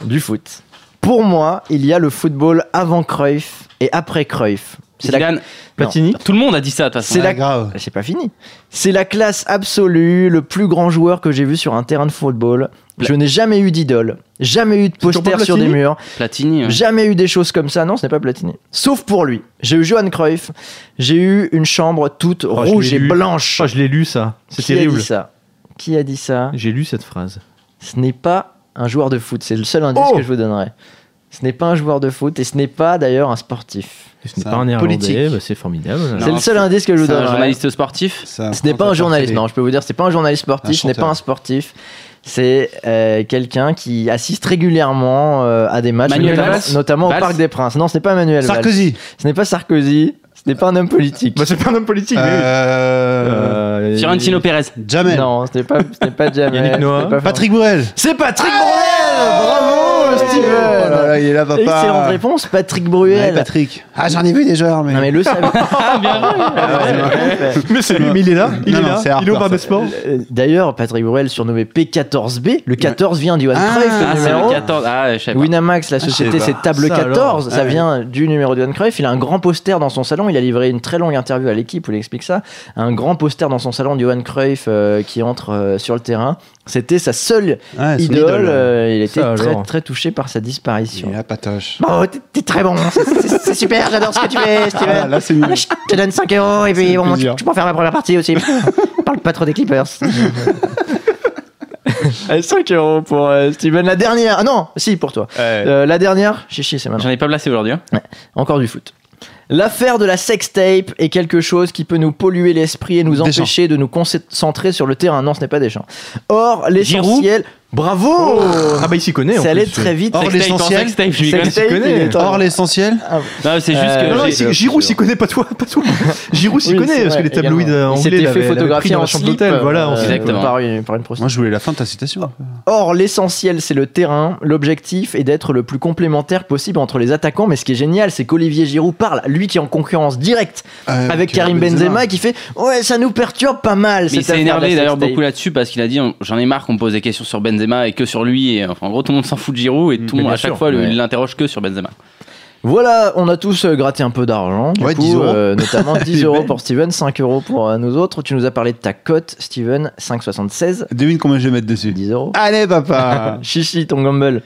Du foot. Pour moi, il y a le football avant Cruyff et après Cruyff. C'est la. Platini. Tout le monde a dit ça, c'est la, grave. c'est pas fini. C'est la classe absolue, le plus grand joueur que j'ai vu sur un terrain de football. Je n'ai jamais eu d'idole, jamais eu de poster sur des murs. Platini. ouais. Jamais eu des choses comme ça, non, ce n'est pas Platini. Sauf pour lui. J'ai eu Johan Cruyff, j'ai eu une chambre toute Oh, rouge et lu. blanche. Oh, je l'ai lu ça. C'est Qui a terrible. dit ça? Qui a dit ça? J'ai lu cette phrase. Ce n'est pas un joueur de foot, c'est le seul indice Oh que je vous donnerai. Ce n'est pas un joueur de foot et ce n'est pas d'ailleurs un sportif. Et ce n'est pas un néerlandais, politique. bah, c'est formidable. C'est le seul indice que je vous C'est un donnerai. journaliste sportif. Ce n'est pas un journaliste, non, je peux vous dire, c'est pas un journaliste sportif, Un ce n'est pas un sportif. C'est euh, quelqu'un qui assiste régulièrement euh, à des matchs, Manuel notamment, Valls notamment au Parc des Princes. Non, ce n'est pas Manuel Valls. Sarkozy. Ce n'est pas Sarkozy. Ce n'est pas un homme politique. Bah, c'est pas un homme politique. mais oui. Euh, Euh, Fiorentino Pérez. Jamel. Non, ce n'est pas, ce n'est pas [LAUGHS] Jamel. Yannick Noah. Patrick Bourrel. C'est Patrick Bruel Bravo, Oh Steven là là, il est là, papa. Excellente réponse, Patrick Ouais, Bruel. Patrick. Ah, j'en ai vu des joueurs, mais. non mais le savait. [LAUGHS] Ah, bien joué. Mais c'est lui, mais il est là. Il Non, est non, là. c'est il est au bar. Euh, D'ailleurs, Patrick Bruel surnommé P14B. Le 14 vient du Johan Ah, Cruyff, Ah, c'est le 14. Ah, je sais pas. Winamax, la sais société, c'est table Ça, 14. Ça vient du numéro de Johan Cruyff. Il a un grand poster dans son salon. Il a livré une très longue interview à l'équipe où il explique ça. Un grand poster dans son salon de Johan Cruyff euh, qui entre euh, sur le terrain. C'était sa seule Ouais, idole. euh, il était Ça, très, très touché par sa disparition. Et la patoche. Bon, t'es- t'es très bon, c'est- super, j'adore ce que tu fais, [LAUGHS] Steven. Ah, là, c'est mieux. Ah, Je te donne 5 euros et puis fait bon, tu, tu peux en faire la première partie aussi. [LAUGHS] Parle pas trop des Clippers. [LAUGHS] Allez, 5 euros pour euh, Steven. La dernière. Ah non, si, pour toi. Euh, la dernière, chichi, c'est maintenant. J'en ai pas placé aujourd'hui. hein. Encore du foot. L'affaire de la sextape est quelque chose qui peut nous polluer l'esprit et nous empêcher de nous concentrer sur le terrain. Non, ce n'est pas Deschamps. Or, l'essentiel. Bravo Ah bah il s'y connaît. en C'est allé plus. très vite. Or, Sextape, l'essentiel- en sextape, je m'y connais. Sextape, il est Or, l'essentiel Non, c'est juste Euh, que. Non, non, j'ai- Giroud s'y connaît, pas toi, pas toi. [LAUGHS] Giroud s'y Oui, connaît, c'est parce que vrai, les tabloïds également. euh, Il anglais s'était fait l'avaient- pris photographier dans en la chambre slip d'hôtel, voilà. euh, Exactement. par une, par une Moi, je voulais la fin de ta citation. Or, l'essentiel, c'est le terrain. L'objectif est d'être le plus complémentaire possible entre les attaquants. Mais ce qui est génial, c'est qu'Olivier Giroud parle, lui qui est en concurrence directe Euh, avec Karim Benzema, qui fait Ouais, ça nous perturbe pas mal. Mais il cette s'est affaire de la énervé d'ailleurs sextape. beaucoup là-dessus parce qu'il a dit on- j'en ai marre qu'on me pose des questions sur Benzema et que sur lui. Et, enfin, en gros, tout le monde s'en fout de Giroud et tout le monde à chaque sûr, fois ouais. il l'interroge que sur Benzema. Voilà, on a tous euh, gratté un peu d'argent. Du Ouais, coup, 10 euros. euh, notamment [LAUGHS] 10 euros pour Steven, 5 euros pour euh, nous autres. Tu nous as parlé de ta cote, Steven, 5,76. Devine combien je vais mettre dessus. 10 euros. Allez, papa [LAUGHS] Chichi, ton gamble.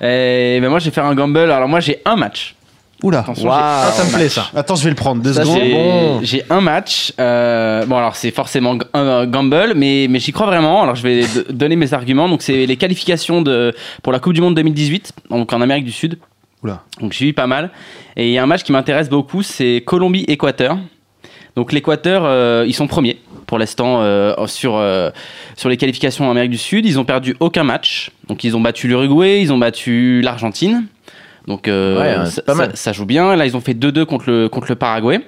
Et ben moi, j'ai fait un gamble. Alors, moi, j'ai un match. Oula. Attention. Ah, ça me plaît ça. Attends, je vais le prendre. Deux Ça, secondes. J'ai bon. j'ai un match. euh, bon, alors c'est forcément g- un un gamble, mais, mais j'y crois vraiment. Alors je vais d- [LAUGHS] donner mes arguments. Donc c'est les qualifications de, pour la Coupe du Monde 2018, donc en Amérique du Sud. Oula. Donc j'ai eu pas mal. Et il y a un match qui m'intéresse beaucoup, c'est Colombie-Équateur. Donc l'Équateur, euh, ils sont premiers pour l'instant euh, sur, euh, sur les qualifications en Amérique du Sud. Ils ont perdu aucun match. Donc ils ont battu l'Uruguay, ils ont battu l'Argentine. Donc euh, Ouais, euh, ça, pas mal. ça- ça joue bien. Là, ils ont fait 2-2 contre le, contre le Paraguay.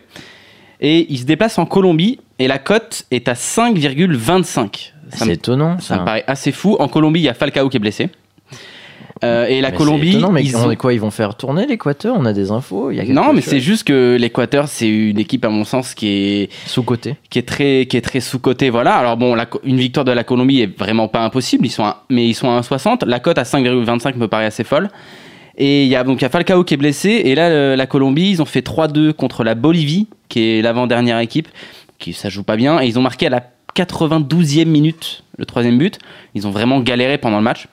Et ils se déplacent en Colombie et la cote est à 5,25. Ça, C'est étonnant. ça me paraît assez fou. En Colombie, il y a Falcao qui est blessé. Euh, et la Mais Colombie, étonnant, mais ils on ont- quoi Ils vont faire tourner l'Équateur? On a des infos il y a quelque non, mais c'est juste que l'Équateur, c'est une équipe, à mon sens, qui est, sous-côté. qui est très, qui est très sous-cotée. Voilà. Alors bon, la une victoire de la Colombie est vraiment pas impossible. Ils sont à- mais ils sont à 1,60. La cote à 5,25 me paraît assez folle. Et il y a donc Falcao qui est blessé. Et là, la Colombie, ils ont fait 3-2 contre la Bolivie, qui est l'avant-dernière équipe, qui ça joue pas bien. Et ils ont marqué à la 92e minute le troisième but. Ils ont vraiment galéré pendant le match.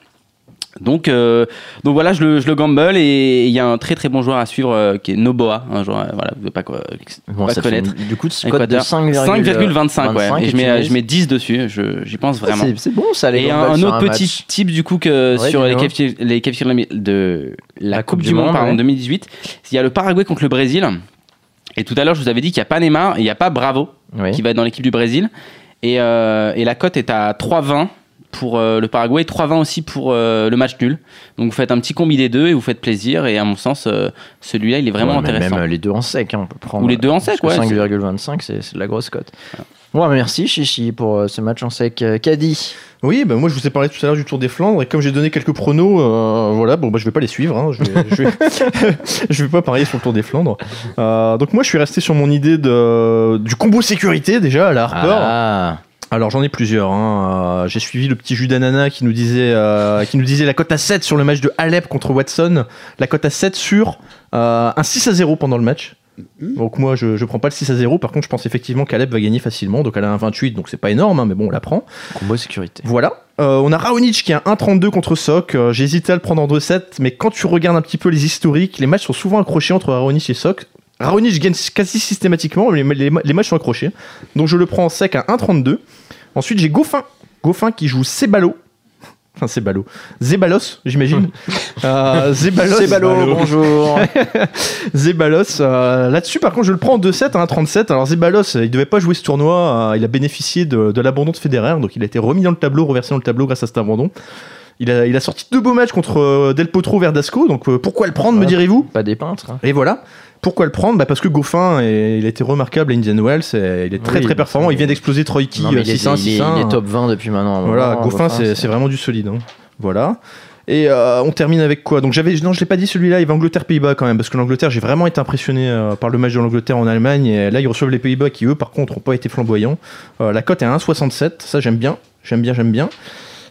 Donc, euh, donc voilà, je le, je le gamble et il y a un très très bon joueur à suivre euh, qui est Noboa, un joueur, euh, voilà, vous devez pas, quoi, Bon, pas connaître. une- du coup, ce code de Équateur. 5,25. 5,25 ouais. Et je tu mets, je mets 10 dessus, je- j'y pense vraiment. C'est- C'est bon ça, les Et un, autre match. petit type du coup que Ouais, sur les qualifiés de la, de la Coupe du Monde, pardon, ouais. 2018, il y a le Paraguay contre le Brésil. Et tout à l'heure, je vous avais dit qu'il n'y a pas Neymar et il n'y a pas Bravo Oui. qui va être dans l'équipe du Brésil. Et, euh, et la cote est à 3,20 pour euh, le Paraguay, 3,20 aussi pour euh, le match nul. Donc vous faites un petit combi des deux et vous faites plaisir. Et à mon sens, euh, celui-là, il est vraiment Ouais, mais intéressant. Même les deux en sec, hein, on peut prendre. Ou les deux en sec, ouais, 5,25, c'est c'est de la grosse cote. Ouais, merci Chichi pour euh, ce match en sec. Caddy. Oui, bah moi je vous ai parlé tout à l'heure du Tour des Flandres et comme j'ai donné quelques pronos, euh, voilà, bon bah je vais pas les suivre, hein, je, vais, je, vais, [LAUGHS] je vais pas parier sur le Tour des Flandres. Euh, donc moi je suis resté sur mon idée de, du combo sécurité déjà à la Harper. Ah, Alors j'en ai plusieurs. hein. Euh, j'ai suivi le petit jus d'ananas qui nous disait euh, qui nous disait la cote à 7 sur le match de Alep contre Watson, la cote à 7 sur euh, un 6 à 0 pendant le match. Donc moi je, je prends pas le 6 à 0, par contre je pense effectivement qu'Alep va gagner facilement, donc elle a un 28, donc c'est pas énorme, hein, mais bon on la prend. combo sécurité. Voilà. On a Raonic qui a 1,32 contre Sok. J'ai hésité à le prendre en 2-7, mais quand tu regardes un petit peu les historiques, les matchs sont souvent accrochés entre Raonic et Sok. Raonic gagne quasi systématiquement, les, les matchs sont accrochés. Donc je le prends en sec à 1,32. Ensuite j'ai Goffin. Goffin qui joue Cébalo. Enfin Cébalo. Zébalos, j'imagine. [LAUGHS] euh. Zébalo, bonjour. [LAUGHS] Zébalos. euh, Là-dessus, par contre, je le prends en 2-7 à 1,37. Alors, Zébalos, euh, il devait pas jouer ce tournoi. euh, il a bénéficié de, de l'abandon de Federer. Donc, il a été remis dans le tableau, reversé dans le tableau grâce à cet abandon. Il a, il a sorti deux beaux matchs contre Del Potro Verdasco. Donc, pourquoi le prendre, me direz-vous? Pas des peintres. hein. Et voilà. Pourquoi le prendre bah Parce que Goffin, est- il a été remarquable à Indian Wells. et il est très Oui, très performant. Il vient d'exploser mais il, est, 6-1, il est- 6-1. il est top 20 depuis maintenant. Voilà, moment, Goffin, c'est c'est vraiment du solide. hein. Voilà. Et euh, on termine avec quoi? Donc j'avais, non, je l'ai pas dit celui-là. Il va Angleterre-Pays-Bas quand même, parce que l'Angleterre, j'ai vraiment été impressionné euh, par le match de l'Angleterre en Allemagne. Et là, ils reçoivent les Pays-Bas qui eux, par contre, n'ont pas été flamboyants. Euh, la cote est à 1,67. Ça, j'aime bien, j'aime bien, j'aime bien.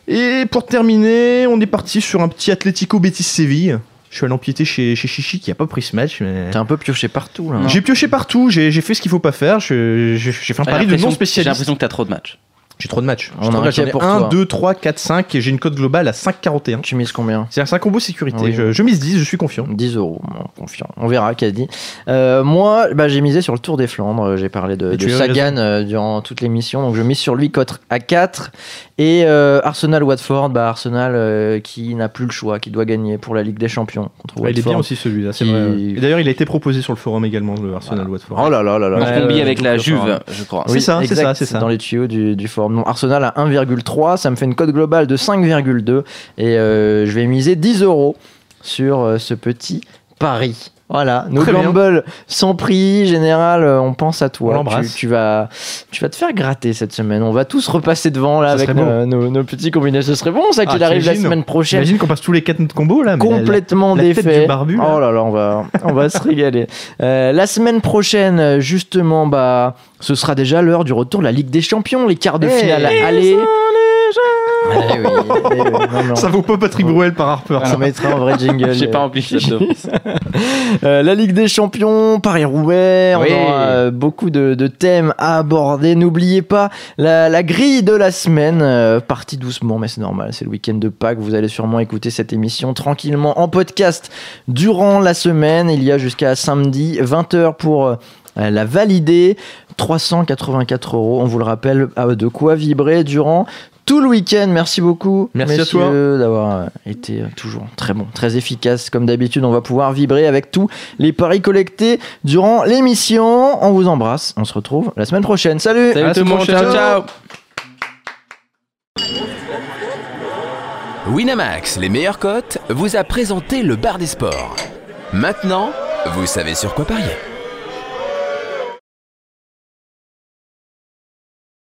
Et pour terminer, on est parti sur un petit Atlético Betis Séville. Je suis allé empiéter chez, chez Chichi qui a pas pris ce match. Mais... T'es un peu pioché partout là. J'ai pioché partout, j'ai j'ai fait ce qu'il faut pas faire. je- J'ai j'ai fait un J'ai pari de non J'ai spécialiste. l'impression que t'as trop de matchs. J'ai trop de matchs. On ai pour 1, toi. 2, 3, 4, 5 et j'ai une cote globale à 5,41. Tu mises combien C'est un combo sécurité. Oui. Je, je mise 10, je suis confiant. 10 euros, bon, confiant. On verra, dit. Euh, moi, bah, j'ai misé sur le Tour des Flandres. J'ai parlé de, Sagan euh, durant toute l'émission. Donc, je mise sur lui cote à 4. Et euh, Arsenal-Watford, bah, Arsenal euh, qui n'a plus le choix, qui doit gagner pour la Ligue des Champions contre Ouais, il est bien aussi celui-là, c'est Qui- vrai. ouais. Et d'ailleurs, il a été proposé sur le forum également, le Arsenal Watford. Oh là là là là. En Ouais, combi avec je la Juve, je crois. C'est ça, c'est ça, c'est ça. Dans les tuyaux du, du forum. Donc, Arsenal à 1,3, ça me fait une cote globale de 5,2 et euh, je vais miser 10 euros sur euh, ce petit pari. Voilà, nos gambles sans prix, général, euh, on pense à toi. Tu, tu vas, tu vas te faire gratter cette semaine. On va tous repasser devant là Ça avec nos, nos- nos petits combinés. Ce serait bon ça qu'il Ah, arrive la semaine prochaine. J'imagine qu'on passe tous les 4 combos là. mais la- Complètement la tête défait. du barbu, là. oh là là, on va, on va se régaler. Euh, la semaine prochaine, justement, bah, ce sera déjà l'heure du retour de la Ligue des Champions, les quarts de Eh, finale. Allez. Eh oui, eh. Non, non. Ça vaut pas Patrick Bruel par Harper. On mettra un vrai jingle. J'ai pas rempli dose. [LAUGHS] Euh, la Ligue des Champions, Paris-Roubaix, Oui. on aura euh, beaucoup de, de thèmes à aborder. N'oubliez pas la, la grille de la semaine, euh, partie doucement, mais c'est normal, c'est le week-end de Pâques. Vous allez sûrement écouter cette émission tranquillement en podcast durant la semaine. Il y a jusqu'à samedi 20h pour euh, la valider. 384 euros, on vous le rappelle, de quoi vibrer durant tout le week-end. Merci beaucoup, Merci à toi. d'avoir euh, été toujours très bon, très efficace. Comme d'habitude, on va pouvoir vibrer avec tous les paris collectés durant l'émission. On vous embrasse. On se retrouve la semaine prochaine. Salut Salut À tout le monde, ciao ciao Winamax, les meilleures cotes, vous a présenté le bar des sports. Maintenant, vous savez sur quoi parier.